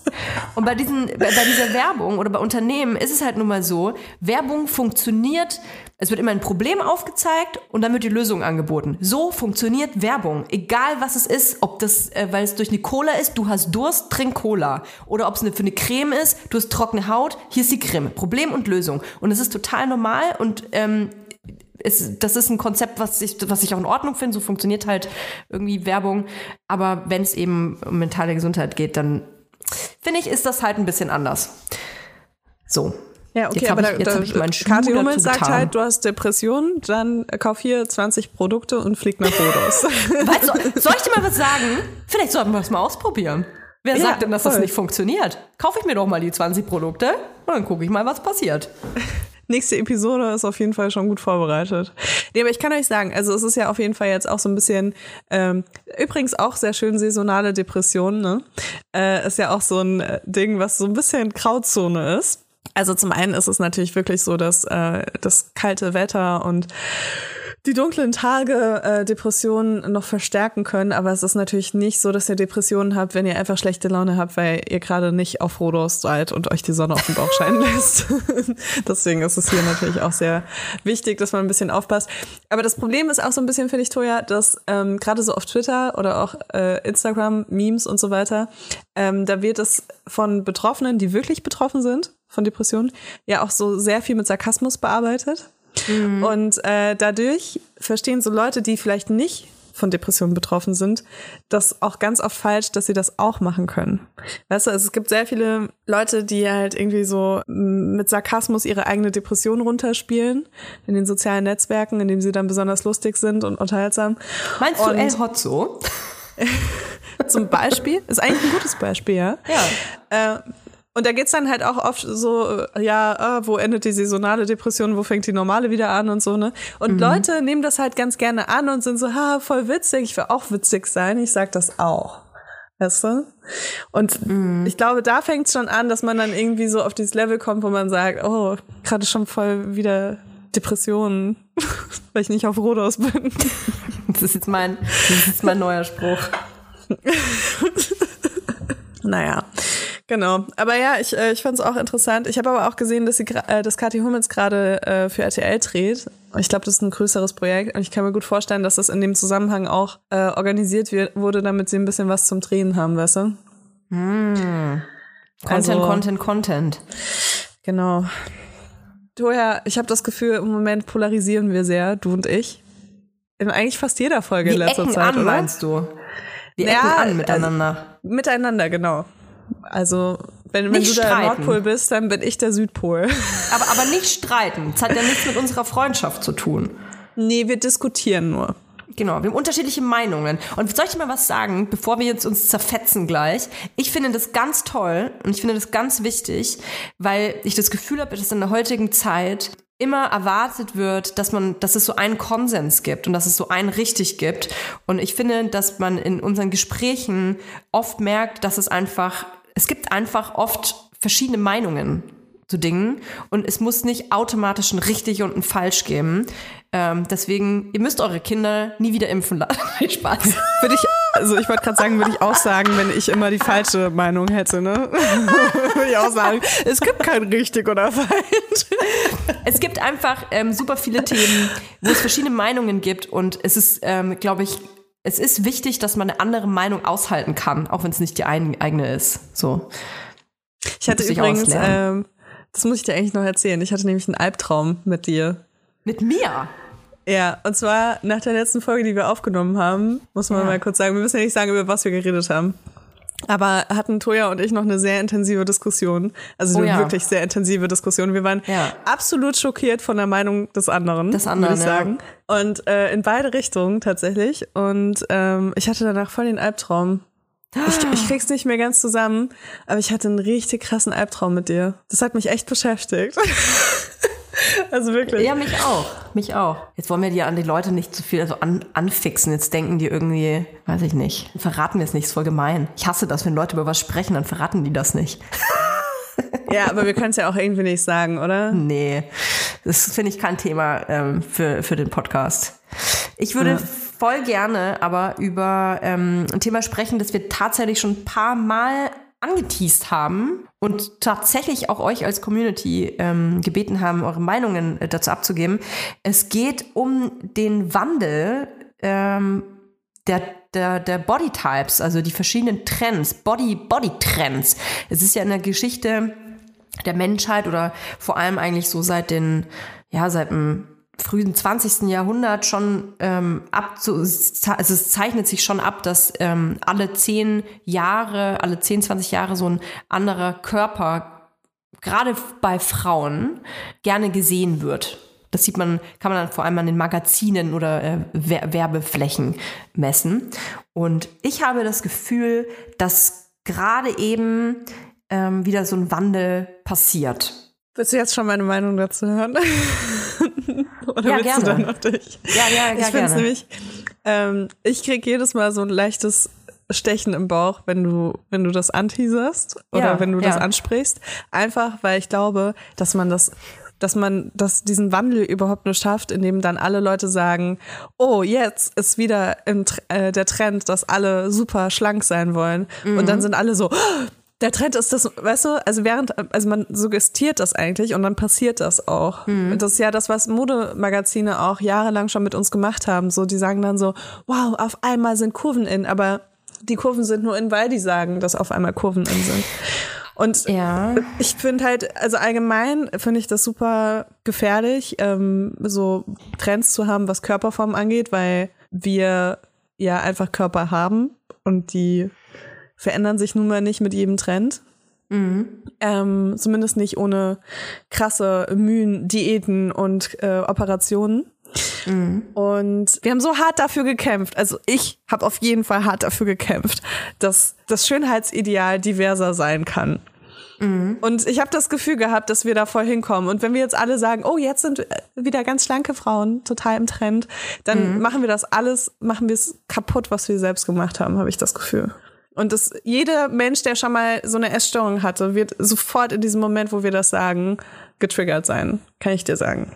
Und bei, diesen, bei bei dieser Werbung oder bei Unternehmen ist es halt nun mal so, Werbung funktioniert, es wird immer ein Problem aufgezeigt und dann wird die Lösung angeboten. So funktioniert Werbung. Egal was es ist, ob das, äh, weil es durch eine Cola ist, du hast Durst, trink Cola. Oder ob es eine, für eine Creme ist, du hast trockene Haut, hier ist die Creme. Problem und Lösung. Und es ist total normal und ähm, es, das ist ein Konzept, was ich, was ich auch in Ordnung finde. So funktioniert halt irgendwie Werbung. Aber wenn es eben um mentale Gesundheit geht, dann finde ich, ist das halt ein bisschen anders. So. Ja, okay, Jetzt aber ich- da, jetzt da, ich dazu Hummels sagt getan. halt, du hast Depressionen, dann kauf hier 20 Produkte und flieg nach Rhodos. [LAUGHS] Weißt du, soll ich dir mal was sagen? Vielleicht sollten wir es mal ausprobieren. Wer Ja, sagt denn, dass das voll. nicht funktioniert? Kaufe ich mir doch mal die 20 Produkte und dann gucke ich mal, was passiert. Nächste Episode ist auf jeden Fall schon gut vorbereitet. Nee, aber ich kann euch sagen, also es ist ja auf jeden Fall jetzt auch so ein bisschen, ähm, übrigens auch sehr schön saisonale Depressionen, ne? Äh, ist ja auch so ein äh, Ding, was so ein bisschen Grauzone ist. Also zum einen ist es natürlich wirklich so, dass äh, das kalte Wetter und die dunklen Tage äh, Depressionen noch verstärken können, aber es ist natürlich nicht so, dass ihr Depressionen habt, wenn ihr einfach schlechte Laune habt, weil ihr gerade nicht auf Rhodos seid und euch die Sonne auf den Bauch scheinen lässt. [LAUGHS] Deswegen ist es hier natürlich auch sehr wichtig, dass man ein bisschen aufpasst. Aber das Problem ist auch so ein bisschen, finde ich, Toja, dass ähm, gerade so auf Twitter oder auch äh, Instagram, Memes und so weiter, ähm, da wird es von Betroffenen, die wirklich betroffen sind von Depressionen, ja auch so sehr viel mit Sarkasmus bearbeitet. Und äh, dadurch verstehen so Leute, die vielleicht nicht von Depressionen betroffen sind, das auch ganz oft falsch, dass sie das auch machen können. Weißt du, also es gibt sehr viele Leute, die halt irgendwie so mm, mit Sarkasmus ihre eigene Depression runterspielen in den sozialen Netzwerken, in denen sie dann besonders lustig sind und unterhaltsam. Meinst du Und- El Hotzo? [LAUGHS] Zum Beispiel, ist eigentlich ein gutes Beispiel, ja. Ja. Äh, und da geht's dann halt auch oft so, äh, ja, ah, wo endet die saisonale Depression, wo fängt die normale wieder an und so, ne? Und Leute nehmen das halt ganz gerne an und sind so, ha, voll witzig, ich will auch witzig sein, ich sag das auch. Weißt du? Und ich glaube, da fängt's schon an, dass man dann irgendwie so auf dieses Level kommt, wo man sagt, oh, gerade schon voll wieder Depressionen, [LAUGHS] weil ich nicht auf Rhodos bin. [LAUGHS] Das ist jetzt mein, das ist jetzt mein neuer Spruch. [LAUGHS] Naja, genau. Aber ja, ich, äh, ich fand es auch interessant. Ich habe aber auch gesehen, dass, sie, äh, dass Kathi Hummels gerade äh, für RTL dreht. Ich glaube, das ist ein größeres Projekt. Und ich kann mir gut vorstellen, dass das in dem Zusammenhang auch äh, organisiert wird, wurde, damit sie ein bisschen was zum Drehen haben, weißt du? Content, Also- Content, Content. Genau. Toja, ich habe das Gefühl, im Moment polarisieren wir sehr, du und ich. In eigentlich fast jeder Folge Wir in letzter ecken Zeit, an, oder? meinst du? Wir Ja, ecken an miteinander. Miteinander, genau. Also, wenn, wenn du Nicht der streiten. Nordpol bist, dann bin ich der Südpol. [LAUGHS] aber, aber nicht streiten. Das hat ja nichts mit unserer Freundschaft zu tun. Nee, wir diskutieren nur. Genau, wir haben unterschiedliche Meinungen. Und soll ich dir mal was sagen, bevor wir jetzt uns zerfetzen gleich? Ich finde das ganz toll und ich finde das ganz wichtig, weil ich das Gefühl habe, dass in der heutigen Zeit immer erwartet wird, dass man, dass es so einen Konsens gibt und dass es so einen richtig gibt. Und ich finde, dass man in unseren Gesprächen oft merkt, dass es einfach, es gibt einfach oft verschiedene Meinungen zu Dingen und es muss nicht automatisch ein richtig und ein falsch geben. Ähm, deswegen, ihr müsst eure Kinder nie wieder impfen lassen. [LAUGHS] Spaß. Würde ich, also ich wollte gerade sagen, würde ich auch sagen, wenn ich immer die falsche Meinung hätte, ne? [LAUGHS] würde ich auch sagen, es gibt kein richtig oder falsch. Es gibt einfach ähm, super viele Themen, wo es verschiedene Meinungen gibt und es ist, ähm, glaube ich, es ist wichtig, dass man eine andere Meinung aushalten kann, auch wenn es nicht die ein, eigene ist. So. Ich hatte übrigens, ähm, das muss ich dir eigentlich noch erzählen. Ich hatte nämlich einen Albtraum mit dir. Mit mir. Ja, und zwar nach der letzten Folge, die wir aufgenommen haben, muss man Ja. mal kurz sagen, wir müssen ja nicht sagen, über was wir geredet haben. Aber hatten Toja und ich noch eine sehr intensive Diskussion. Also Oh eine ja. wirklich sehr intensive Diskussion. Wir waren Ja. absolut schockiert von der Meinung des anderen, Des anderen, würde ich ja. sagen. Und äh, in beide Richtungen tatsächlich. Und ähm, ich hatte danach voll den Albtraum. Ich, [GASPS] ich krieg's nicht mehr ganz zusammen, aber ich hatte einen richtig krassen Albtraum mit dir. Das hat mich echt beschäftigt. [LAUGHS] also wirklich. Ja, mich auch. Mich auch. Jetzt wollen wir die an die Leute nicht zu viel also an, anfixen. Jetzt denken die irgendwie, weiß ich nicht, verraten wir es nicht, ist voll gemein. Ich hasse das, wenn Leute über was sprechen, dann verraten die das nicht. Ja, aber wir können es ja auch irgendwie nicht sagen, oder? Nee, das finde ich kein Thema ähm, für, für den Podcast. Ich würde voll gerne aber über ähm, ein Thema sprechen, das wir tatsächlich schon ein paar Mal angeteased haben und tatsächlich auch euch als Community ähm, gebeten haben, eure Meinungen äh, dazu abzugeben. Es geht um den Wandel ähm, der, der, der Bodytypes, also die verschiedenen Trends, Body, Body-Trends. Es ist ja in der Geschichte der Menschheit oder vor allem eigentlich so seit den, ja, seit dem frühen 20. Jahrhundert schon ähm, ab, so, es ze- also es zeichnet sich schon ab, dass ähm, alle zehn Jahre, alle 10, 20 Jahre so ein anderer Körper, gerade bei Frauen, gerne gesehen wird. Das sieht man, kann man dann vor allem an den Magazinen oder äh, Wer- Werbeflächen messen. Und ich habe das Gefühl, dass gerade eben ähm, wieder so ein Wandel passiert. Willst du jetzt schon meine Meinung dazu hören? [LAUGHS] [LAUGHS] Oder Ja, willst du gerne. dann noch dich? Ja, ja, ich ja, finde es nämlich, ähm, ich krieg jedes Mal so ein leichtes Stechen im Bauch, wenn du, wenn du das anteaserst oder Ja, wenn du das ja. ansprichst. Einfach, weil ich glaube, dass man das dass man das, diesen Wandel überhaupt nur schafft, indem dann alle Leute sagen, oh, jetzt ist wieder im, äh, der Trend, dass alle super schlank sein wollen. Und Mhm. dann sind alle so, "Oh, der Trend ist das, weißt du, also während, also man suggestiert das eigentlich und dann passiert das auch. Mhm. Das ist ja das, was Modemagazine auch jahrelang schon mit uns gemacht haben. So, die sagen dann so, wow, auf einmal sind Kurven in, aber die Kurven sind nur in, weil die sagen, dass auf einmal Kurven in sind. Und Ja. ich finde halt, also allgemein finde ich das super gefährlich, ähm, so Trends zu haben, was Körperform angeht, weil wir ja einfach Körper haben und die verändern sich nun mal nicht mit jedem Trend. Ähm, zumindest nicht ohne krasse Mühen, Diäten und äh, Operationen. Und wir haben so hart dafür gekämpft. Also ich habe auf jeden Fall hart dafür gekämpft, dass das Schönheitsideal diverser sein kann. Und ich habe das Gefühl gehabt, dass wir da voll hinkommen. Und wenn wir jetzt alle sagen, oh, jetzt sind wieder ganz schlanke Frauen total im Trend, dann machen wir das alles, machen wir es kaputt, was wir selbst gemacht haben, habe ich das Gefühl. Und das, jeder Mensch, der schon mal so eine Essstörung hatte, wird sofort in diesem Moment, wo wir das sagen, getriggert sein. Kann ich dir sagen.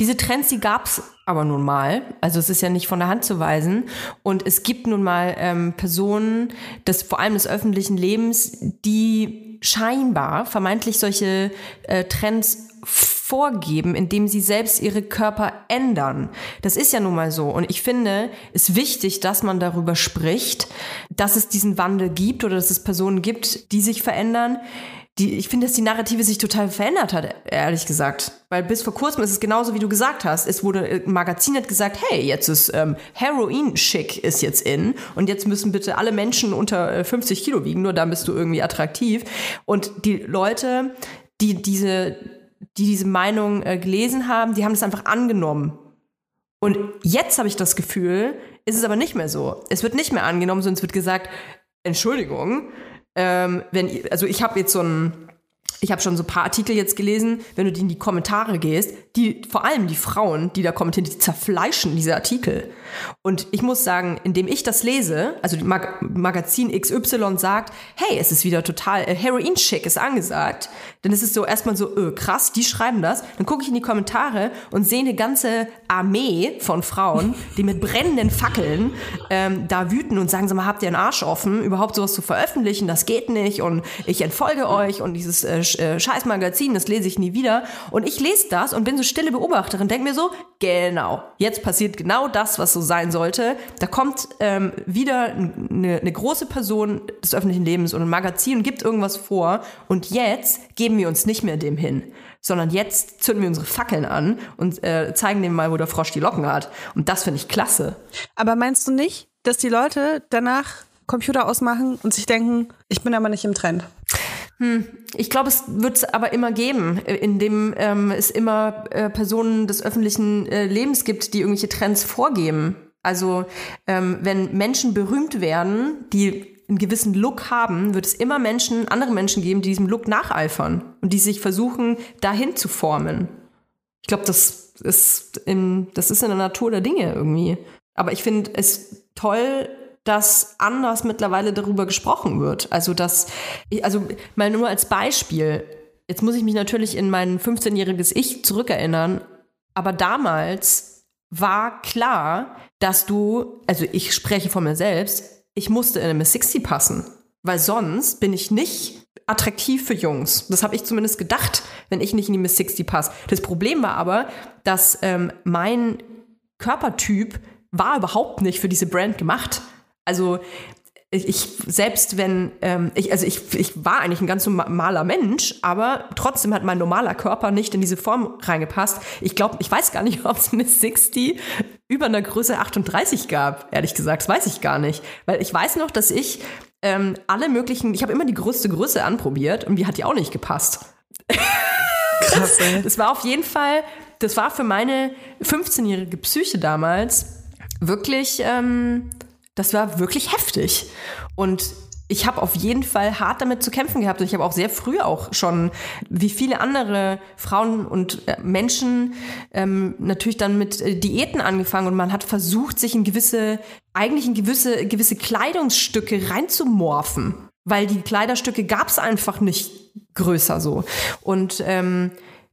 Diese Trends, die gab's aber nun mal. Also es ist ja nicht von der Hand zu weisen. Und es gibt nun mal ähm, Personen, des, vor allem des öffentlichen Lebens, die scheinbar vermeintlich solche äh, Trends vorgeben, indem sie selbst ihre Körper ändern. Das ist ja nun mal so. Und ich finde, es wichtig, dass man darüber spricht, dass es diesen Wandel gibt oder dass es Personen gibt, die sich verändern. Die, ich finde, dass die Narrative sich total verändert hat, ehrlich gesagt. Weil bis vor kurzem ist es genauso, wie du gesagt hast. Es wurde, äh, ein Magazin hat gesagt, hey, jetzt ist ähm, Heroin-Schick ist jetzt in und jetzt müssen bitte alle Menschen unter äh, 50 Kilo wiegen, nur dann bist du irgendwie attraktiv. Und die Leute, die diese, die diese Meinung äh, gelesen haben, die haben es einfach angenommen. Und jetzt habe ich das Gefühl, ist es aber nicht mehr so. Es wird nicht mehr angenommen, sondern es wird gesagt, Entschuldigung, ähm, wenn also ich habe jetzt so ein ich habe schon so ein paar Artikel jetzt gelesen, wenn du die in die Kommentare gehst, die vor allem die Frauen, die da kommentieren, die zerfleischen diese Artikel. Und ich muss sagen, indem ich das lese, also Mag Magazin XY sagt, hey, es ist wieder total äh, Heroin-Schick ist angesagt, dann ist es so erstmal so, öh, krass, die schreiben das. Dann gucke ich in die Kommentare und sehe eine ganze Armee von Frauen, die mit brennenden Fackeln ähm, da wüten und sagen, sag mal, habt ihr einen Arsch offen, überhaupt sowas zu veröffentlichen? Das geht nicht und ich entfolge euch und dieses äh, äh, scheiß Magazin, das lese ich nie wieder. Und ich lese das und bin so stille Beobachterin, denke mir so, genau, jetzt passiert genau das, was so sein sollte. Da kommt ähm, wieder eine, eine große Person des öffentlichen Lebens und ein Magazin gibt irgendwas vor und jetzt geben wir uns nicht mehr dem hin. Sondern jetzt zünden wir unsere Fackeln an und äh, zeigen dem mal, wo der Frosch die Locken hat. Und das finde ich klasse. Aber meinst du nicht, dass die Leute danach Computer ausmachen und sich denken, ich bin aber nicht im Trend? Ich glaube, es wird es aber immer geben, äh, indem ähm, es immer äh, Personen des öffentlichen äh, Lebens gibt, die irgendwelche Trends vorgeben. Also ähm, wenn Menschen berühmt werden, die einen gewissen Look haben, wird es immer Menschen, andere Menschen geben, die diesem Look nacheifern und die sich versuchen, dahin zu formen. Ich glaube, das ist in, das ist in der Natur der Dinge irgendwie. Aber ich finde es toll, dass anders mittlerweile darüber gesprochen wird. Also dass, also mal nur als Beispiel. Jetzt muss ich mich natürlich in mein 15-jähriges Ich zurückerinnern. Aber damals war klar, dass du, also ich spreche von mir selbst, ich musste in eine Miss 60 passen. Weil sonst bin ich nicht attraktiv für Jungs. Das habe ich zumindest gedacht, wenn ich nicht in die Miss 60 passe. Das Problem war aber, dass ähm, mein Körpertyp war überhaupt nicht für diese Brand gemacht. Also ich, selbst wenn ähm, ich also ich, ich war eigentlich ein ganz normaler Mensch, aber trotzdem hat mein normaler Körper nicht in diese Form reingepasst. Ich glaube, ich weiß gar nicht, ob es Miss 60 über einer Größe 38 gab. Ehrlich gesagt, das weiß ich gar nicht, weil ich weiß noch, dass ich ähm, alle möglichen, ich habe immer die größte Größe anprobiert und die hat die auch nicht gepasst. Krass, ey. Das war auf jeden Fall, das war für meine 15-jährige Psyche damals wirklich, ähm, das war wirklich heftig. Und ich habe auf jeden Fall hart damit zu kämpfen gehabt und ich habe auch sehr früh auch schon, wie viele andere Frauen und äh, Menschen, ähm, natürlich dann mit äh, Diäten angefangen und man hat versucht, sich in gewisse, eigentlich in gewisse, gewisse Kleidungsstücke reinzumorphen, weil die Kleiderstücke gab es einfach nicht größer so. Und ähm,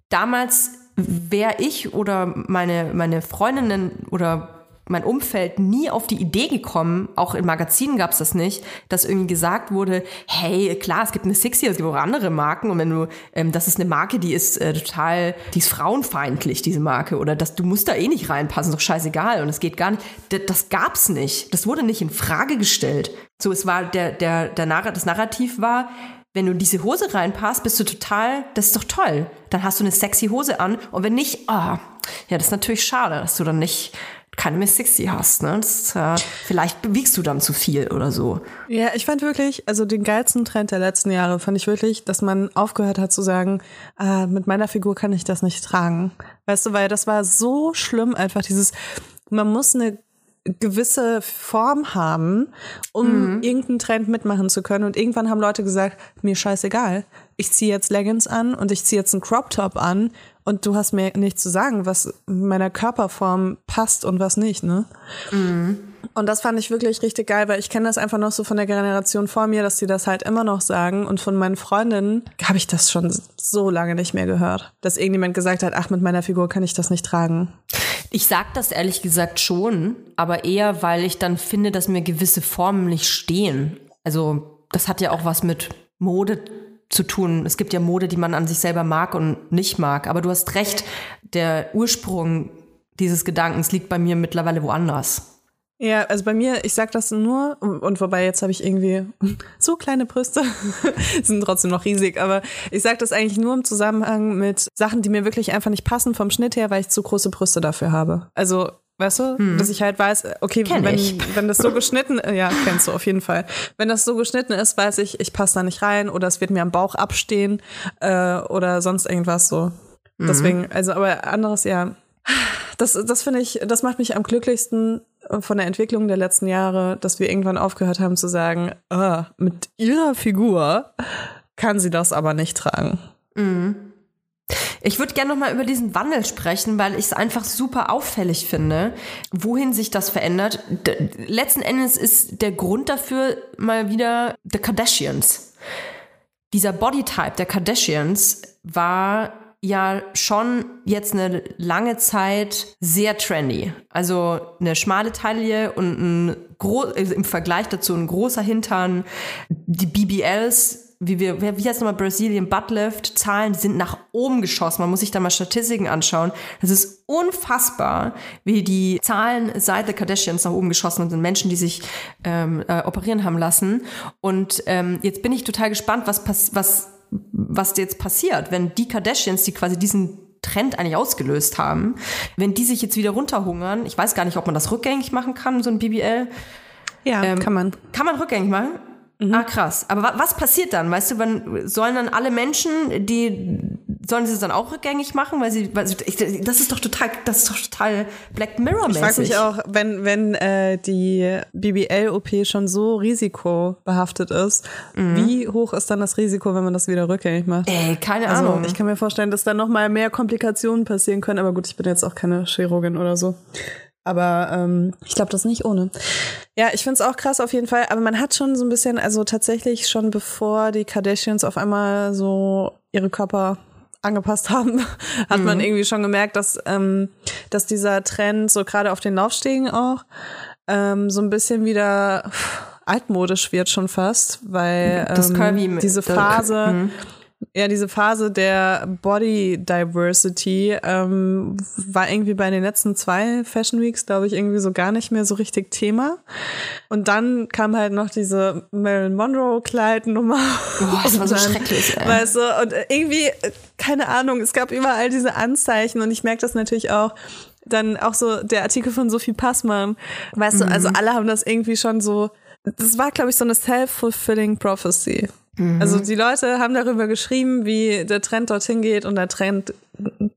damals wäre ich oder meine, meine Freundinnen oder mein Umfeld nie auf die Idee gekommen, auch in Magazinen gab es das nicht, dass irgendwie gesagt wurde, hey, klar, es gibt eine Sixty, es gibt auch andere Marken und wenn du, ähm, das ist eine Marke, die ist äh, total, die ist frauenfeindlich, diese Marke, oder dass du musst da eh nicht reinpassen, ist doch scheißegal und es geht gar nicht. D das gab's nicht. Das wurde nicht in Frage gestellt. So, es war der, der, der Narr das Narrativ war, wenn du in diese Hose reinpasst, bist du total, das ist doch toll. Dann hast du eine sexy Hose an und wenn nicht, ah, ja, das ist natürlich schade, dass du dann nicht keine Miss 60 hast. Ne? Das, äh, vielleicht bewegst du dann zu viel oder so. Ja, ich fand wirklich, also den geilsten Trend der letzten Jahre fand ich wirklich, dass man aufgehört hat zu sagen, ah, mit meiner Figur kann ich das nicht tragen. Weißt du, weil das war so schlimm einfach dieses, man muss eine gewisse Form haben, um irgendeinen Trend mitmachen zu können. Und irgendwann haben Leute gesagt, mir scheißegal. Ich ziehe jetzt Leggings an und ich ziehe jetzt einen Crop Top an und du hast mir nichts zu sagen, was meiner Körperform passt und was nicht, ne? Und das fand ich wirklich richtig geil, weil ich kenne das einfach noch so von der Generation vor mir, dass die das halt immer noch sagen. Und von meinen Freundinnen habe ich das schon so lange nicht mehr gehört, dass irgendjemand gesagt hat, ach, mit meiner Figur kann ich das nicht tragen. Ich sag das ehrlich gesagt schon, aber eher, weil ich dann finde, dass mir gewisse Formen nicht stehen. Also das hat ja auch was mit Mode zu tun. Es gibt ja Mode, die man an sich selber mag und nicht mag. Aber du hast recht, der Ursprung dieses Gedankens liegt bei mir mittlerweile woanders. Ja, also bei mir, ich sag das nur, und wobei jetzt habe ich irgendwie [LAUGHS] so kleine Brüste, [LAUGHS] sind trotzdem noch riesig, aber ich sag das eigentlich nur im Zusammenhang mit Sachen, die mir wirklich einfach nicht passen vom Schnitt her, weil ich zu große Brüste dafür habe. Also, weißt du, dass ich halt weiß, okay, Kenn wenn, ich. wenn das so [LAUGHS] geschnitten, ja, kennst du auf jeden Fall. Wenn das so geschnitten ist, weiß ich, ich passe da nicht rein oder es wird mir am Bauch abstehen äh, oder sonst irgendwas so. Deswegen, also, aber anderes, ja. Das, das finde ich, das macht mich am glücklichsten von der Entwicklung der letzten Jahre, dass wir irgendwann aufgehört haben zu sagen, ah, mit ihrer Figur kann sie das aber nicht tragen. Ich würde gerne noch mal über diesen Wandel sprechen, weil ich es einfach super auffällig finde, wohin sich das verändert. Letzten Endes ist der Grund dafür mal wieder The Kardashians. Dieser Bodytype der Kardashians war ja schon jetzt eine lange Zeit sehr trendy. Also eine schmale Taille und ein gro also im Vergleich dazu ein großer Hintern. Die BBLs wie wir, wie heißt nochmal Brazilian Buttlift, Zahlen sind nach oben geschossen. Man muss sich da mal Statistiken anschauen. Das ist unfassbar, wie die Zahlen seit The Kardashians nach oben geschossen sind. Menschen, die sich ähm, äh, operieren haben lassen. Und ähm, jetzt bin ich total gespannt, was, pass was, was jetzt passiert, wenn die Kardashians, die quasi diesen Trend eigentlich ausgelöst haben, wenn die sich jetzt wieder runterhungern. Ich weiß gar nicht, ob man das rückgängig machen kann, so ein BBL. Ja, Ähm, kann man. Kann man rückgängig machen? Ah, krass. Aber wa was passiert dann? Weißt du, wann sollen dann alle Menschen, die sollen sie es dann auch rückgängig machen? Weil sie, weil sie ich, das ist doch total, das ist doch total Black Mirror Ich frage mich auch, wenn, wenn äh, die BBL-OP schon so risikobehaftet ist, wie hoch ist dann das Risiko, wenn man das wieder rückgängig macht? Ey, keine Also Ahnung. ich kann mir vorstellen, dass da noch mal mehr Komplikationen passieren können. Aber gut, ich bin jetzt auch keine Chirurgin oder so. Aber ähm, ich glaube, das nicht ohne. Ja, ich find's auch krass auf jeden Fall. Aber man hat schon so ein bisschen, also tatsächlich schon bevor die Kardashians auf einmal so ihre Körper angepasst haben, [LAUGHS] hat man irgendwie schon gemerkt, dass, ähm, dass dieser Trend so gerade auf den Laufstegen auch ähm, so ein bisschen wieder altmodisch wird schon fast, weil Das ähm, diese Phase, Mhm. Ja, diese Phase der Body Diversity ähm, war irgendwie bei den letzten zwei Fashion Weeks, glaube ich, irgendwie so gar nicht mehr so richtig Thema. Und dann kam halt noch diese Marilyn Monroe Kleidnummer. Boah, das war so dann, schrecklich, ey. Weißt du, und irgendwie, keine Ahnung, es gab überall diese Anzeichen und ich merke das natürlich auch. Dann auch so der Artikel von Sophie Passmann. Weißt du, also alle haben das irgendwie schon so, das war, glaube ich, so eine self-fulfilling prophecy. Also die Leute haben darüber geschrieben, wie der Trend dorthin geht und der Trend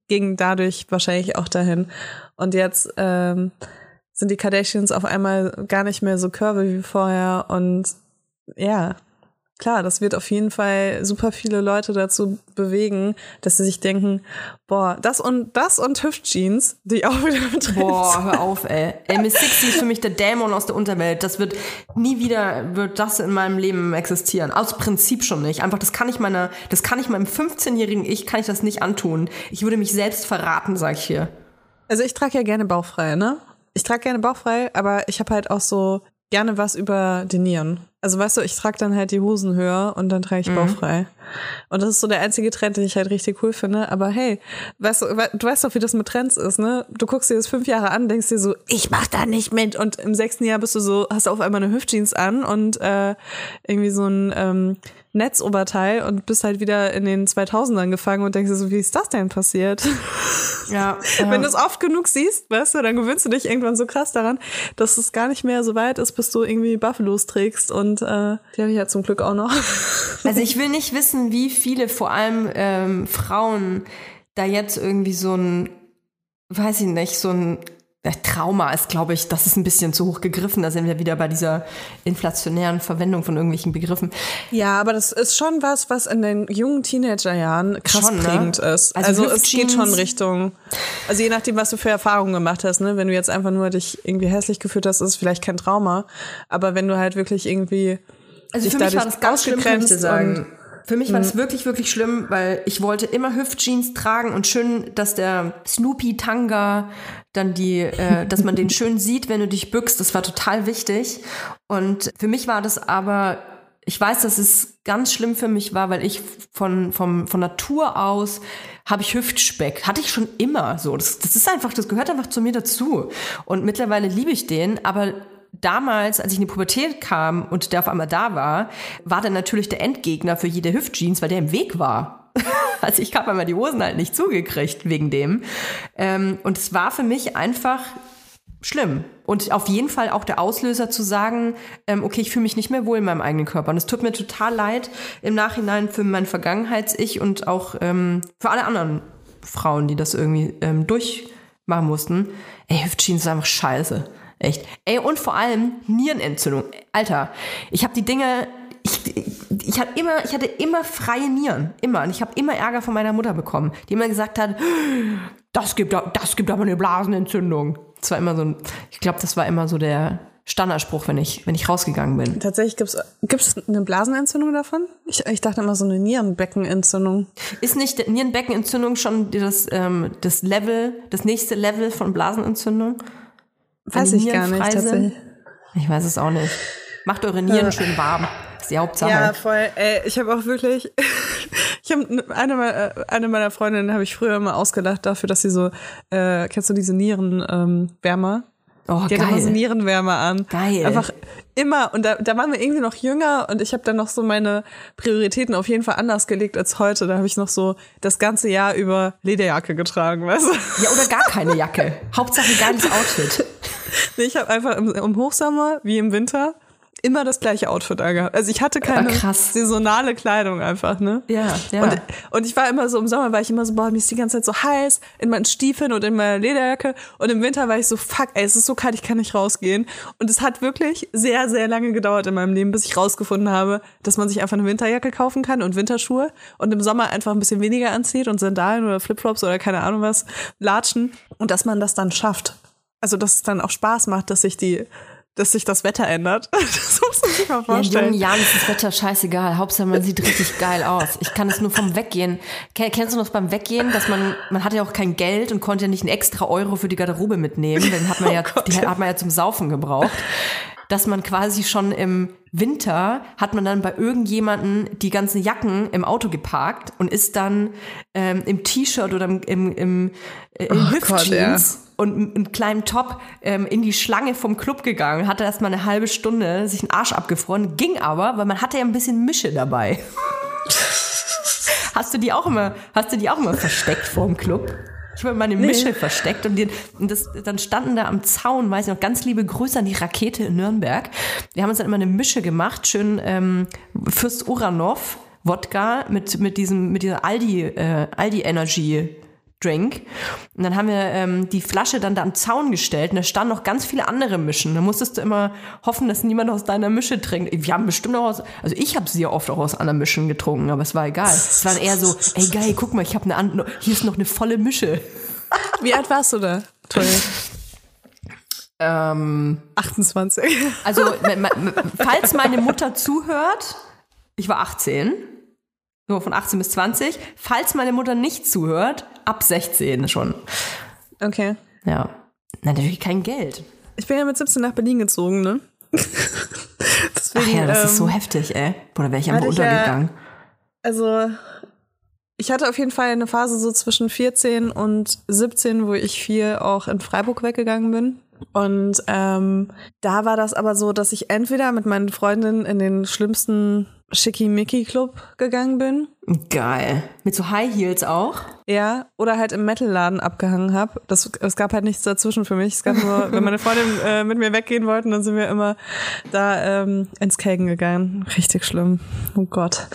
ging dadurch wahrscheinlich auch dahin. Und jetzt ähm, sind die Kardashians auf einmal gar nicht mehr so curvy wie vorher und ja, klar, das wird auf jeden Fall super viele Leute dazu bewegen, dass sie sich denken, boah, das und das und Hüftjeans, die auch wieder [LAUGHS] Trend Boah, hör auf, ey. Ey, Miss Sixty ist für mich der Dämon aus der Unterwelt. Das wird nie wieder, wird das in meinem Leben existieren. Aus Prinzip schon nicht. Einfach, das kann ich meiner, das kann ich meinem 15-jährigen Ich, kann ich das nicht antun. Ich würde mich selbst verraten, sag ich hier. Also ich trage ja gerne bauchfrei, ne? Ich trage gerne bauchfrei, aber ich habe halt auch so gerne was über die Nieren. Also weißt du, ich trage dann halt die Hosen höher und dann trage ich bauchfrei. Und das ist so der einzige Trend, den ich halt richtig cool finde. Aber hey, weißt du, du weißt doch, wie das mit Trends ist, ne? Du guckst dir das fünf Jahre an, denkst dir so, ich mach da nicht mit. Und im sechsten Jahr bist du so, hast du auf einmal eine Hüftjeans an und äh, irgendwie so ein ähm, Netzoberteil und bist halt wieder in den 2000ern gefangen und denkst dir so, wie ist das denn passiert? [LAUGHS] Ja. [LAUGHS] Wenn du es oft genug siehst, weißt du, dann gewöhnst du dich irgendwann so krass daran, dass es gar nicht mehr so weit ist, bis du irgendwie Buffalos trägst. Und äh, die habe ich ja zum Glück auch noch. [LAUGHS] Also ich will nicht wissen, wie viele vor allem ähm, Frauen da jetzt irgendwie so ein, weiß ich nicht, so ein ja, Trauma ist, glaube ich, das ist ein bisschen zu hoch gegriffen. Da sind wir wieder bei dieser inflationären Verwendung von irgendwelchen Begriffen. Ja, aber das ist schon was, was in den jungen Teenagerjahren krass Schon, ne? prägend ist. Also Also, es geht schon Richtung, also je nachdem, was du für Erfahrungen gemacht hast, ne? Wenn du jetzt einfach nur dich irgendwie hässlich gefühlt hast, ist es vielleicht kein Trauma. Aber wenn du halt wirklich irgendwie Also dich für mich war dadurch das ganz schlimm, kann ich dir sagen. Für mich war das wirklich, wirklich schlimm, weil ich wollte immer Hüftjeans tragen und schön, dass der Snoopy Tanga dann die, äh, [LAUGHS] dass man den schön sieht, wenn du dich bückst. Das war total wichtig. Und für mich war das aber, ich weiß, dass es ganz schlimm für mich war, weil ich von, vom, von Natur aus habe ich Hüftspeck. Hatte ich schon immer so. Das, das ist einfach, das gehört einfach zu mir dazu. Und mittlerweile liebe ich den, aber damals, als ich in die Pubertät kam und der auf einmal da war, war der natürlich der Endgegner für jede Hüftjeans, weil der im Weg war. [LAUGHS] also ich habe einmal die Hosen halt nicht zugekriegt wegen dem. Ähm, und es war für mich einfach schlimm. Und auf jeden Fall auch der Auslöser zu sagen, ähm, okay, ich fühle mich nicht mehr wohl in meinem eigenen Körper. Und es tut mir total leid im Nachhinein für mein Vergangenheits-Ich und auch ähm, für alle anderen Frauen, die das irgendwie ähm, durchmachen mussten. Ey, Hüftjeans ist einfach scheiße. Echt. Ey, und vor allem Nierenentzündung. Alter, ich habe die Dinge, ich, ich, hatte immer, ich hatte immer freie Nieren. Immer. Und ich habe immer Ärger von meiner Mutter bekommen, die immer gesagt hat, das gibt, das gibt aber eine Blasenentzündung. Das war immer so ein, ich glaube, das war immer so der Standardspruch, wenn ich, wenn ich rausgegangen bin. tatsächlich gibt's gibt's eine Blasenentzündung davon? Ich, ich dachte immer so eine Nierenbeckenentzündung. Ist nicht Nierenbeckenentzündung schon das, ähm, das Level, das nächste Level von Blasenentzündung? Weiß ich gar nicht sind? Ich weiß es auch nicht. Macht eure Nieren schön warm. Ist die Hauptsache. Ja, voll. Ey, ich habe auch wirklich, [LAUGHS] ich habe eine, meiner- äh, eine meiner Freundinnen habe ich früher immer ausgelacht dafür, dass sie so, äh, kennst du diese Nierenwärmer? Ähm, oh, Die hat immer so geil. Nierenwärmer an. Geil. Einfach immer. Und da, da waren wir irgendwie noch jünger und ich habe dann noch so meine Prioritäten auf jeden Fall anders gelegt als heute. Da habe ich noch so das ganze Jahr über Lederjacke getragen, weißt du? Ja, oder gar keine Jacke. [LAUGHS] Hauptsache geiles Outfit. [LAUGHS] Ich habe einfach im, im Hochsommer wie im Winter immer das gleiche Outfit angehabt. Also ich hatte keine Ah, saisonale Kleidung einfach, ne? Ja, ja. Und, und ich war immer so, im Sommer war ich immer so, boah, mir ist die ganze Zeit so heiß in meinen Stiefeln und in meiner Lederjacke. Und im Winter war ich so, fuck, ey, es ist so kalt, ich kann nicht rausgehen. Und es hat wirklich sehr, sehr lange gedauert in meinem Leben, bis ich rausgefunden habe, dass man sich einfach eine Winterjacke kaufen kann und Winterschuhe und im Sommer einfach ein bisschen weniger anzieht und Sandalen oder Flipflops oder keine Ahnung was, Latschen. Und dass man das dann schafft. Also, dass es dann auch Spaß macht, dass sich die, dass sich das Wetter ändert. [LAUGHS] Das muss man sich mal Ja, in vorstellen. jungen Jahren ist das Wetter scheißegal. Hauptsache, man sieht richtig geil aus. Ich kann es nur vom Weggehen. Ken- Kennst du noch beim Weggehen, dass man, man hatte ja auch kein Geld und konnte ja nicht einen extra Euro für die Garderobe mitnehmen. Den hat man [LAUGHS] ja, die hat man ja zum Saufen gebraucht. Dass man quasi schon im Winter hat man dann bei irgendjemanden die ganzen Jacken im Auto geparkt und ist dann ähm, im T-Shirt oder im, im, im äh, in Oh Gott, Hüftjeans und einem kleinen Top ähm, in die Schlange vom Club gegangen, hatte erst mal eine halbe Stunde sich einen Arsch abgefroren, ging aber, weil man hatte ja ein bisschen Mische dabei. [LAUGHS] hast du die auch immer, hast du die auch immer versteckt vor dem Club? Ich habe meine Mische versteckt und, die, und das, dann standen da am Zaun, weiß ich noch, ganz liebe Grüße an die Rakete in Nürnberg. Wir haben uns dann immer eine Mische gemacht, schön ähm, Fürst Uranov, Wodka mit, mit diesem, mit dieser Aldi, äh, Aldi Energy Drink. Und dann haben wir ähm, die Flasche dann da am Zaun gestellt und da standen noch ganz viele andere Mischen. Da musstest du immer hoffen, dass niemand aus deiner Mische trinkt. Wir haben bestimmt auch aus, also ich habe sehr oft auch aus anderen Mischen getrunken, aber es war egal. Es war eher so, ey geil, guck mal, ich habe eine andere, hier ist noch eine volle Mische. Wie alt warst du da? Toll. Ähm, 28. also, falls meine Mutter zuhört, ich war 18, so von 18 bis 20. Falls meine Mutter nicht zuhört, ab 16 schon. Okay. Ja. Na, natürlich kein Geld. Ich bin ja mit 17 nach Berlin gezogen, ne? [LAUGHS] Deswegen, Ach ja, das ist so ähm, heftig, ey. Oder wäre ich einfach ich ja- untergegangen. Also, ich hatte auf jeden Fall eine Phase so zwischen 14 und 17, wo ich viel auch in Freiburg weggegangen bin. Und ähm, da war das aber so, dass ich entweder mit meinen Freundinnen in den schlimmsten Schickimicki-Club gegangen bin, Geil. Mit so High Heels auch. ja, oder halt im Metalladen abgehangen habe. Das, es gab halt nichts dazwischen für mich. Es gab nur, wenn meine Freundin [LAUGHS] äh, mit mir weggehen wollten, dann sind wir immer da ähm, ins Kagen gegangen. Richtig schlimm. Oh Gott.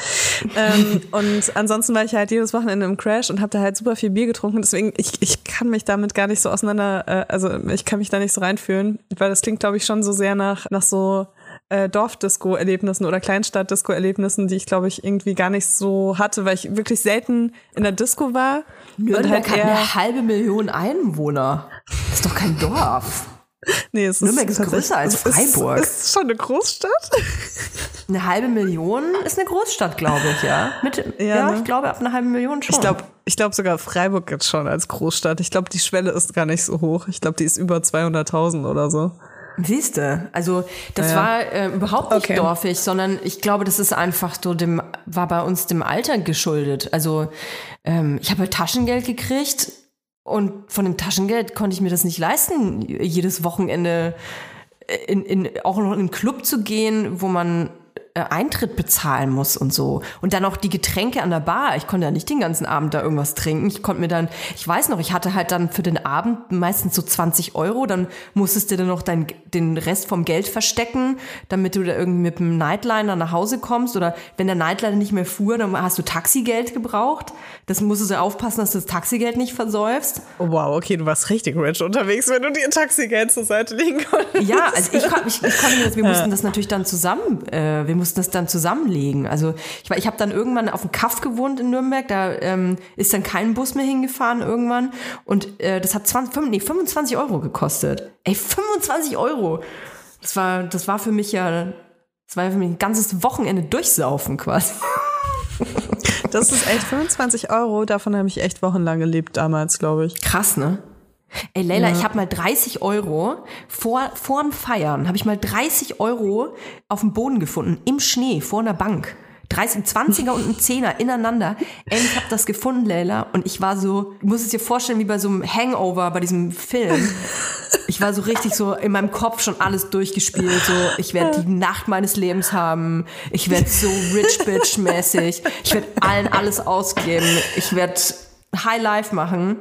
ähm, [LAUGHS] und ansonsten war ich halt jedes Wochenende im Crash und habe da halt super viel Bier getrunken. Deswegen, ich, ich kann mich damit gar nicht so auseinander, äh, also ich kann mich da nicht so reinfühlen, weil das klingt, glaube ich, schon so sehr nach, nach so äh, Dorfdisco-Erlebnissen oder Kleinstadt-Disco-Erlebnissen, die ich, glaube ich, irgendwie gar nicht so hatte, weil ich wirklich selten in der Disco war. Nürnberg halt hat eine halbe Million Einwohner. Das ist doch kein Dorf. [LAUGHS] Nee, es Nürnberg ist tatsächlich- größer als ist- Freiburg. Es ist schon eine Großstadt. [LAUGHS] Eine halbe Million ist eine Großstadt, glaube ich, ja. Mit, ja, Ja, ne? ich glaube, ab einer halben Million schon. Ich glaube, ich glaube sogar Freiburg jetzt schon als Großstadt. Ich glaube, die Schwelle ist gar nicht so hoch. Ich glaube, die ist über 200.000 oder so. Siehste, also das Ja. war äh, überhaupt nicht Okay. dorfig, sondern ich glaube, das ist einfach so dem, war bei uns dem Alter geschuldet. Also ähm, ich habe halt Taschengeld gekriegt und von dem Taschengeld konnte ich mir das nicht leisten, jedes Wochenende in, in, auch noch in einen Club zu gehen, wo man äh, Eintritt bezahlen muss und so. Und dann auch die Getränke an der Bar. Ich konnte ja nicht den ganzen Abend da irgendwas trinken. Ich konnte mir dann, ich weiß noch, ich hatte halt dann für den Abend meistens so 20 Euro. Dann musstest du dann noch dein, den Rest vom Geld verstecken, damit du da irgendwie mit dem Nightliner nach Hause kommst. Oder wenn der Nightliner nicht mehr fuhr, dann hast du Taxigeld gebraucht. Das musstest du aufpassen, dass du das Taxigeld nicht versäufst. Oh, wow, okay, du warst richtig rich unterwegs, wenn du dir Taxigeld zur Seite legen konntest. Ja, also ich, ich, ich konnte mir das, wir [LAUGHS] mussten das natürlich dann zusammen, äh, wir mussten das dann zusammenlegen. Also ich, ich habe dann irgendwann auf dem Kaff gewohnt in Nürnberg, da ähm, ist dann kein Bus mehr hingefahren irgendwann und äh, das hat 20, fünf- nee, 25 Euro gekostet. Ey, 25 Euro! Das war, das war für mich ja, das war ja für mich ein ganzes Wochenende durchsaufen quasi. Das ist echt 25 Euro. Davon habe ich echt wochenlang gelebt damals, glaube ich. Krass, ne? Ey, Leila, ich habe mal 30 Euro vor, vor dem Feiern, habe ich mal 30 Euro auf dem Boden gefunden, im Schnee, vor einer Bank. 30, 20er und ein 10er ineinander. Ey, ich habe das gefunden, Leila, und ich war so, du musst es dir vorstellen, wie bei so einem Hangover, bei diesem Film. Ich war so richtig so in meinem Kopf schon alles durchgespielt. So, ich werde die Nacht meines Lebens haben. Ich werde so rich bitch mäßig. Ich werde allen alles ausgeben. Ich werde High Life machen.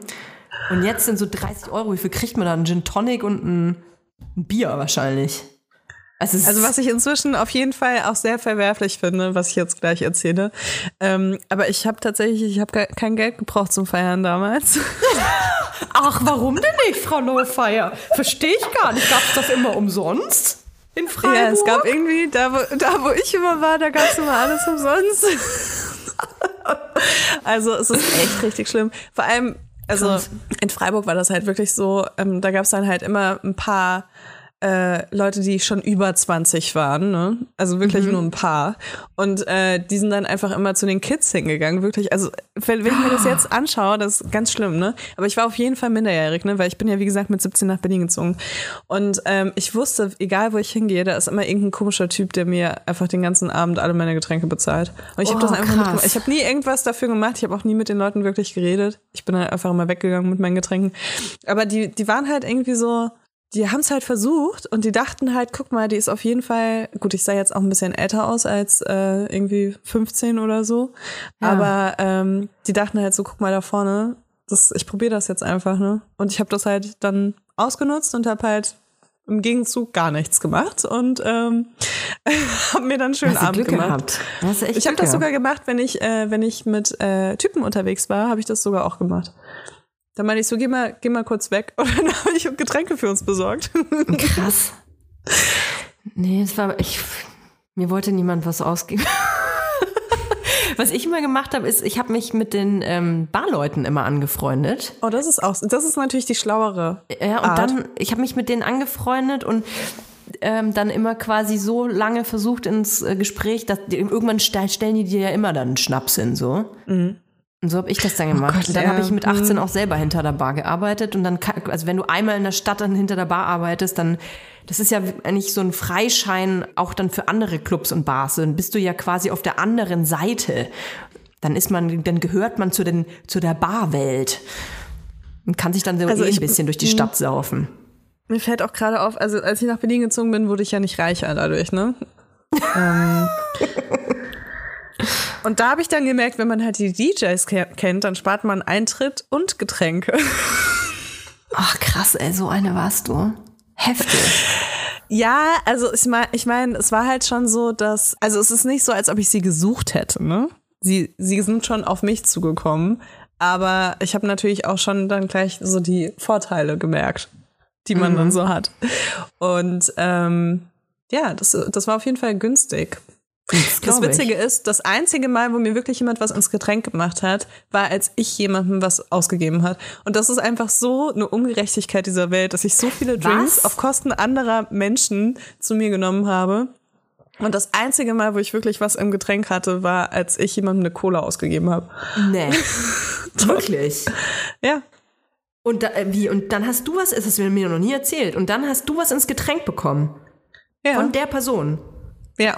Und jetzt sind so 30 Euro. Wie viel kriegt man da? Ein Gin Tonic und ein, Bier wahrscheinlich. Also, Also was ich inzwischen auf jeden Fall auch sehr verwerflich finde, was ich jetzt gleich erzähle. Ähm, aber ich habe tatsächlich, ich habe kein Geld gebraucht zum Feiern damals. [LAUGHS] Ach, warum denn nicht, Frau Lowfire? Verstehe ich gar nicht. Gab es das immer umsonst? In Freiburg? Ja, es gab irgendwie, da wo, da wo ich immer war, da gab es immer alles umsonst. [LAUGHS] also es ist echt richtig schlimm. Vor allem, also in Freiburg war das halt wirklich so, ähm, da gab es dann halt immer ein paar äh, Leute, die schon über 20 waren, ne? Also wirklich nur ein paar. Und äh, die sind dann einfach immer zu den Kids hingegangen, wirklich. Also, wenn, wenn ich mir das jetzt anschaue, das ist ganz schlimm, ne? Aber ich war auf jeden Fall minderjährig, ne? Weil ich bin ja, wie gesagt, mit 17 nach Berlin gezogen. Und ähm, ich wusste, egal wo ich hingehe, da ist immer irgendein komischer Typ, der mir einfach den ganzen Abend alle meine Getränke bezahlt. Und ich habe Oh, das einfach krass. mitgemacht. Ich habe nie irgendwas dafür gemacht. Ich habe auch nie mit den Leuten wirklich geredet. Ich bin halt einfach immer weggegangen mit meinen Getränken. Aber die, die waren halt irgendwie so, die haben es halt versucht und die dachten halt, guck mal, die ist auf jeden Fall, gut, ich sah jetzt auch ein bisschen älter aus als äh, irgendwie 15 oder so, aber ähm, die dachten halt so, guck mal da vorne, das, ich probiere das jetzt einfach, ne? Und ich habe das halt dann ausgenutzt und habe halt im Gegenzug gar nichts gemacht und ähm, [LAUGHS] habe mir dann einen schönen Hast Abend Glück gemacht. gehabt. Ich habe das sogar gemacht, wenn ich, äh, wenn ich mit äh, Typen unterwegs war, habe ich das sogar auch gemacht. Dann meinte ich so, geh mal, geh mal kurz weg. [LAUGHS] Und dann habe ich Getränke für uns besorgt. Krass. Nee, es war ich mir wollte niemand was ausgeben. [LAUGHS] Was ich immer gemacht habe, ist, ich habe mich mit den ähm, Barleuten immer angefreundet. Oh, das ist auch, das ist natürlich die schlauere. Ja, und Art. dann, ich habe mich mit denen angefreundet und ähm, dann immer quasi so lange versucht ins äh, Gespräch, dass die, irgendwann ste- stellen die dir ja immer dann einen Schnaps hin, so. Und so habe ich das dann gemacht. Mhm. Gott, und dann ja. habe ich mit 18 Mhm. auch selber hinter der Bar gearbeitet. Und dann, kann, also wenn du einmal in der Stadt dann hinter der Bar arbeitest, dann, das ist ja eigentlich so ein Freischein auch dann für andere Clubs und Bars. Dann bist du ja quasi auf der anderen Seite. Dann ist man, dann gehört man zu den, zu der Barwelt. Und kann sich dann so Also eh ein bisschen durch die. Stadt saufen. Mir fällt auch gerade auf, also als ich nach Berlin gezogen bin, wurde ich ja nicht reicher dadurch, ne? [LAUGHS] ähm, [LAUGHS] und da habe ich dann gemerkt, wenn man halt die DJs ke kennt, dann spart man Eintritt und Getränke. Ach krass, ey, so eine warst du. Heftig. Ja, also ich meine, ich mein, es war halt schon so, dass, also es ist nicht so, als ob ich sie gesucht hätte, ne? Sie, sie sind schon auf mich zugekommen, aber ich habe natürlich auch schon dann gleich so die Vorteile gemerkt, die man dann so hat. Und ähm, ja, das, das war auf jeden Fall günstig. Das ich. Witzige ist, das einzige Mal, wo mir wirklich jemand was ins Getränk gemacht hat, war, als ich jemandem was ausgegeben hat. Und das ist einfach so eine Ungerechtigkeit dieser Welt, dass ich so viele Drinks Was? auf Kosten anderer Menschen zu mir genommen habe. Und das einzige Mal, wo ich wirklich was im Getränk hatte, war, als ich jemandem eine Cola ausgegeben habe. Nee. [LAUGHS] Wirklich. Ja. Und da, äh, wie? Und dann hast du was, ist es mir noch nie erzählt. Und dann hast du was ins Getränk bekommen. Ja. Von der Person. ja.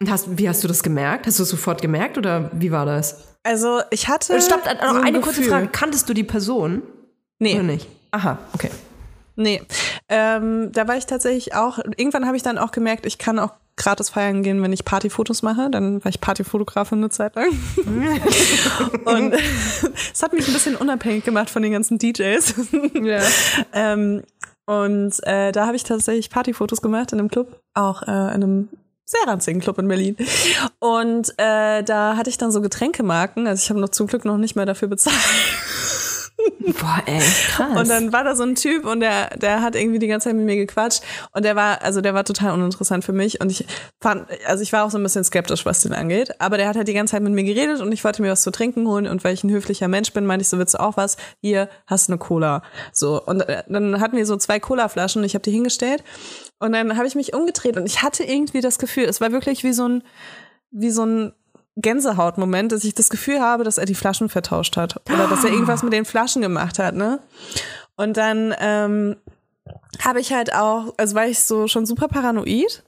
Und hast, wie hast du das gemerkt? Hast du es sofort gemerkt oder wie war das? Also ich hatte. Äh, Stopp, äh, noch so ein eine kurze Gefühl. Frage. Kanntest du die Person? Nee. Oder nicht? Aha, okay. Nee, ähm, da war ich tatsächlich auch, irgendwann habe ich dann auch gemerkt, ich kann auch gratis feiern gehen, wenn ich Partyfotos mache. Dann war ich Partyfotografin eine Zeit lang. [LAUGHS] Und [LAUGHS] es hat mich ein bisschen unabhängig gemacht von den ganzen DJs. Ja. [LAUGHS] ähm, und äh, da habe ich tatsächlich Partyfotos gemacht in einem Club, auch äh, in einem sehr ranzigen Club in Berlin. Und äh, da hatte ich dann so Getränkemarken. Also ich habe noch zum Glück noch nicht mehr dafür bezahlt. [LAUGHS] Boah, ey, krass. Und dann war da so ein Typ und der, der hat irgendwie die ganze Zeit mit mir gequatscht und der war, also der war total uninteressant für mich und ich fand, also ich war auch so ein bisschen skeptisch, was den angeht, aber der hat halt die ganze Zeit mit mir geredet und ich wollte mir was zu trinken holen und weil ich ein höflicher Mensch bin, meinte ich so, willst du auch was? Hier, hast du eine Cola. So, und äh, dann hatten wir so zwei Cola-Flaschen und ich habe die hingestellt und dann habe ich mich umgedreht und ich hatte irgendwie das Gefühl, es war wirklich wie so ein, wie so ein Gänsehautmoment, dass ich das Gefühl habe, dass er die Flaschen vertauscht hat oder dass er irgendwas mit den Flaschen gemacht hat, ne? Und dann ähm, habe ich halt auch, also war ich so schon super paranoid.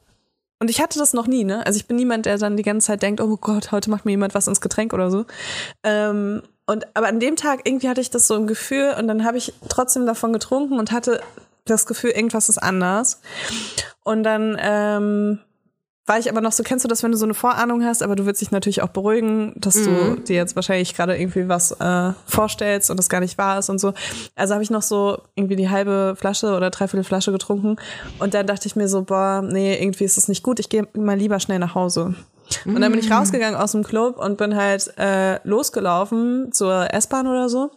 Und ich hatte das noch nie, ne? Also ich bin niemand, der dann die ganze Zeit denkt, oh Gott, heute macht mir jemand was ins Getränk oder so. Ähm, und aber an dem Tag irgendwie hatte ich das so im Gefühl und dann habe ich trotzdem davon getrunken und hatte das Gefühl, irgendwas ist anders. Und dann ähm, war ich aber noch so, kennst du das, wenn du so eine Vorahnung hast, aber du willst dich natürlich auch beruhigen, dass du dir jetzt wahrscheinlich gerade irgendwie was äh, vorstellst und das gar nicht wahr ist und so. Also habe ich noch so irgendwie die halbe Flasche oder dreiviertel Flasche getrunken und dann dachte ich mir so, boah, nee, irgendwie ist das nicht gut, ich gehe mal lieber schnell nach Hause. Und dann bin ich rausgegangen aus dem Club und bin halt äh, losgelaufen zur S-Bahn oder so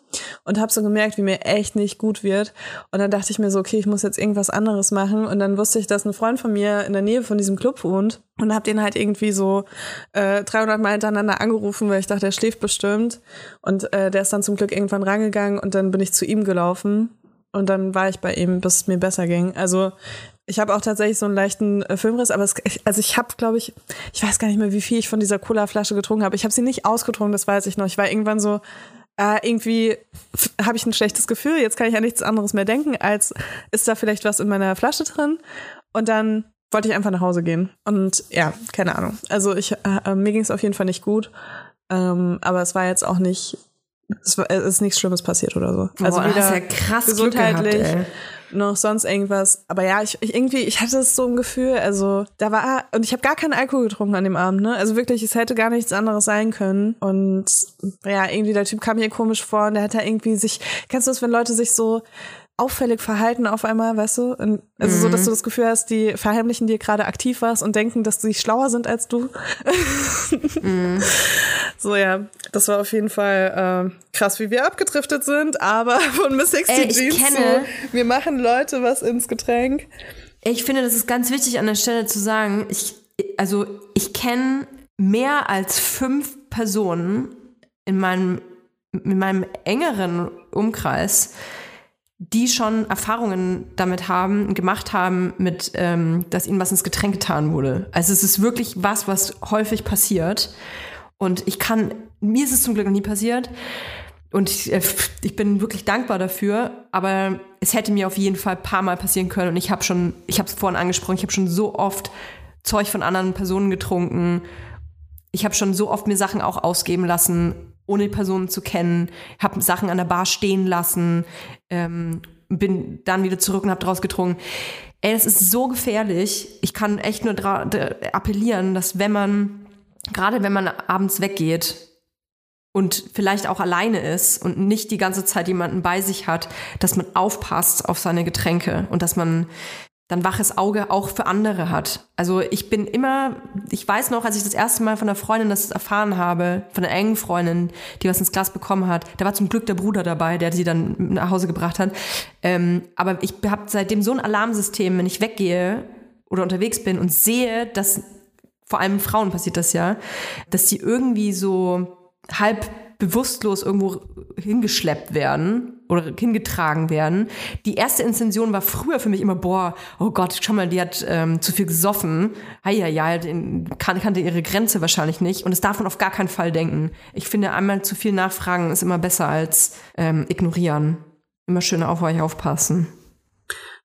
und habe so gemerkt, wie mir echt nicht gut wird. Und dann dachte ich mir so, okay, ich muss jetzt irgendwas anderes machen. Und dann wusste ich, dass ein Freund von mir in der Nähe von diesem Club wohnt und habe den halt irgendwie so äh, 300 Mal hintereinander angerufen, weil ich dachte, er schläft bestimmt. Und äh, der ist dann zum Glück irgendwann rangegangen und dann bin ich zu ihm gelaufen. Und dann war ich bei ihm, bis es mir besser ging. Also ich habe auch tatsächlich so einen leichten äh, Filmriss, aber es, also ich habe, glaube ich, ich weiß gar nicht mehr, wie viel ich von dieser Cola-Flasche getrunken habe. Ich habe sie nicht ausgetrunken, das weiß ich noch. Ich war irgendwann so, äh, irgendwie habe ich ein schlechtes Gefühl. Jetzt kann ich an nichts anderes mehr denken, als ist da vielleicht was in meiner Flasche drin. Und dann wollte ich einfach nach Hause gehen. Und ja, keine Ahnung. Also ich, äh, mir ging es auf jeden Fall nicht gut. Ähm, aber es war jetzt auch nicht, es, war, es ist nichts Schlimmes passiert oder so. Also Boah, weder ja krass gehabt, gesundheitlich ey. Noch sonst irgendwas. Aber ja, ich, ich irgendwie, ich hatte so ein Gefühl, also da war, und ich habe gar keinen Alkohol getrunken an dem Abend, ne? Also wirklich, es hätte gar nichts anderes sein können. Und ja, irgendwie der Typ kam mir komisch vor und der hat da irgendwie sich, kennst du das, wenn Leute sich so auffällig verhalten auf einmal, weißt du? Und also so, dass du das Gefühl hast, die verheimlichen dir gerade aktiv was und denken, dass sie schlauer sind als du. [LAUGHS] So ja, das war auf jeden Fall äh, krass, wie wir abgedriftet sind, aber [LAUGHS] von Miss 60 Ey, ich Jeans kenne- so, wir machen Leute was ins Getränk. Ich finde, das ist ganz wichtig an der Stelle zu sagen, ich, also ich kenne mehr als fünf Personen in meinem, in meinem engeren Umkreis, die schon Erfahrungen damit haben, gemacht haben, mit, ähm, dass ihnen was ins Getränk getan wurde. Also es ist wirklich was, was häufig passiert. Und ich kann, mir ist es zum Glück noch nie passiert. Und ich, äh, ich bin wirklich dankbar dafür, aber es hätte mir auf jeden Fall ein paar Mal passieren können. Und ich habe schon, ich habe es vorhin angesprochen, ich habe schon so oft Zeug von anderen Personen getrunken. Ich habe schon so oft mir Sachen auch ausgeben lassen, ohne Personen zu kennen. Habe Sachen an der Bar stehen lassen, ähm, bin dann wieder zurück und habe draus getrunken. Ey, es ist so gefährlich. Ich kann echt nur appellieren, dass wenn man, gerade wenn man abends weggeht, und vielleicht auch alleine ist und nicht die ganze Zeit jemanden bei sich hat, dass man aufpasst auf seine Getränke und dass man dann waches Auge auch für andere hat. Also ich bin immer, ich weiß noch, als ich das erste Mal von einer Freundin das erfahren habe, von einer engen Freundin, die was ins Glas bekommen hat, da war zum Glück der Bruder dabei, der sie dann nach Hause gebracht hat. Ähm, aber ich habe seitdem so ein Alarmsystem, wenn ich weggehe oder unterwegs bin und sehe, dass vor allem Frauen passiert das ja, dass sie irgendwie so halb bewusstlos irgendwo hingeschleppt werden oder hingetragen werden. Die erste Intention war früher für mich immer, boah, oh Gott, schau mal, die hat ähm, zu viel gesoffen. Ja, ja, kan kannte ihre Grenze wahrscheinlich nicht. Und es darf man auf gar keinen Fall denken. Ich finde, einmal zu viel nachfragen ist immer besser als ähm, ignorieren. Immer schön auf euch aufpassen.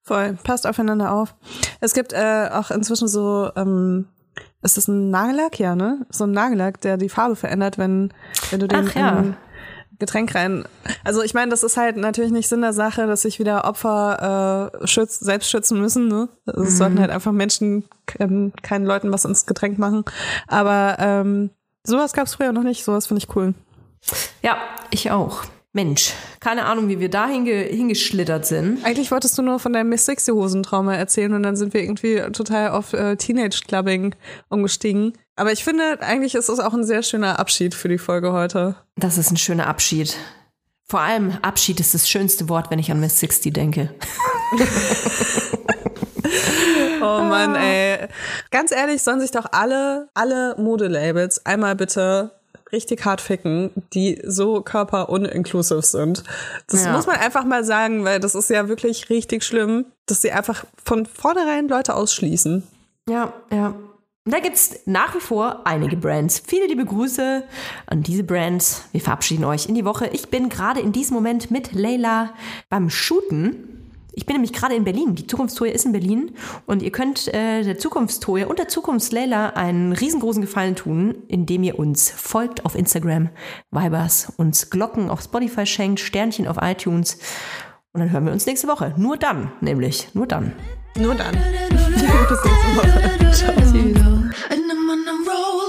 Voll, passt aufeinander auf. Es gibt äh, auch inzwischen so, ähm, ist das ein Nagellack? Ja, ne? So ein Nagellack, der die Farbe verändert, wenn, wenn du den Ach, ja. in Getränk rein. Also ich meine, das ist halt natürlich nicht Sinn der Sache, dass sich wieder Opfer äh, schütz, selbst schützen müssen. Ne? Also Es sollten halt einfach Menschen ähm, keinen Leuten was ins Getränk machen. Aber ähm, sowas gab es früher noch nicht. Sowas finde ich cool. Ja, ich auch. Mensch, keine Ahnung, wie wir da hinge hingeschlittert sind. Eigentlich wolltest du nur von deinem Miss Sixty Hosentrauma erzählen und dann sind wir irgendwie total auf äh, Teenage Clubbing umgestiegen. Aber ich finde, eigentlich ist es auch ein sehr schöner Abschied für die Folge heute. Das ist ein schöner Abschied. Vor allem Abschied ist das schönste Wort, wenn ich an Miss 60 denke. [LAUGHS] Oh Mann, ey. Ganz ehrlich, sollen sich doch alle, alle Modelabels einmal bitte richtig hart ficken, die so körperunclusive sind. Das Ja. muss man einfach mal sagen, weil das ist ja wirklich richtig schlimm, dass sie einfach von vornherein Leute ausschließen. Ja, ja. Und da gibt es nach wie vor einige Brands. Viele liebe Grüße an diese Brands. Wir verabschieden euch in die Woche. Ich bin gerade in diesem Moment mit Leila beim Shooten. Ich bin nämlich gerade in Berlin. Die Zukunftstour ist in Berlin. Und ihr könnt äh, der Zukunftstour und der Zukunftsleila einen riesengroßen Gefallen tun, indem ihr uns folgt auf Instagram, Vibers, uns Glocken auf Spotify schenkt, Sternchen auf iTunes. Und dann hören wir uns nächste Woche. Nur dann, nämlich. Nur dann. Nur dann. [LAUGHS] [LAUGHS] I'm on a roll.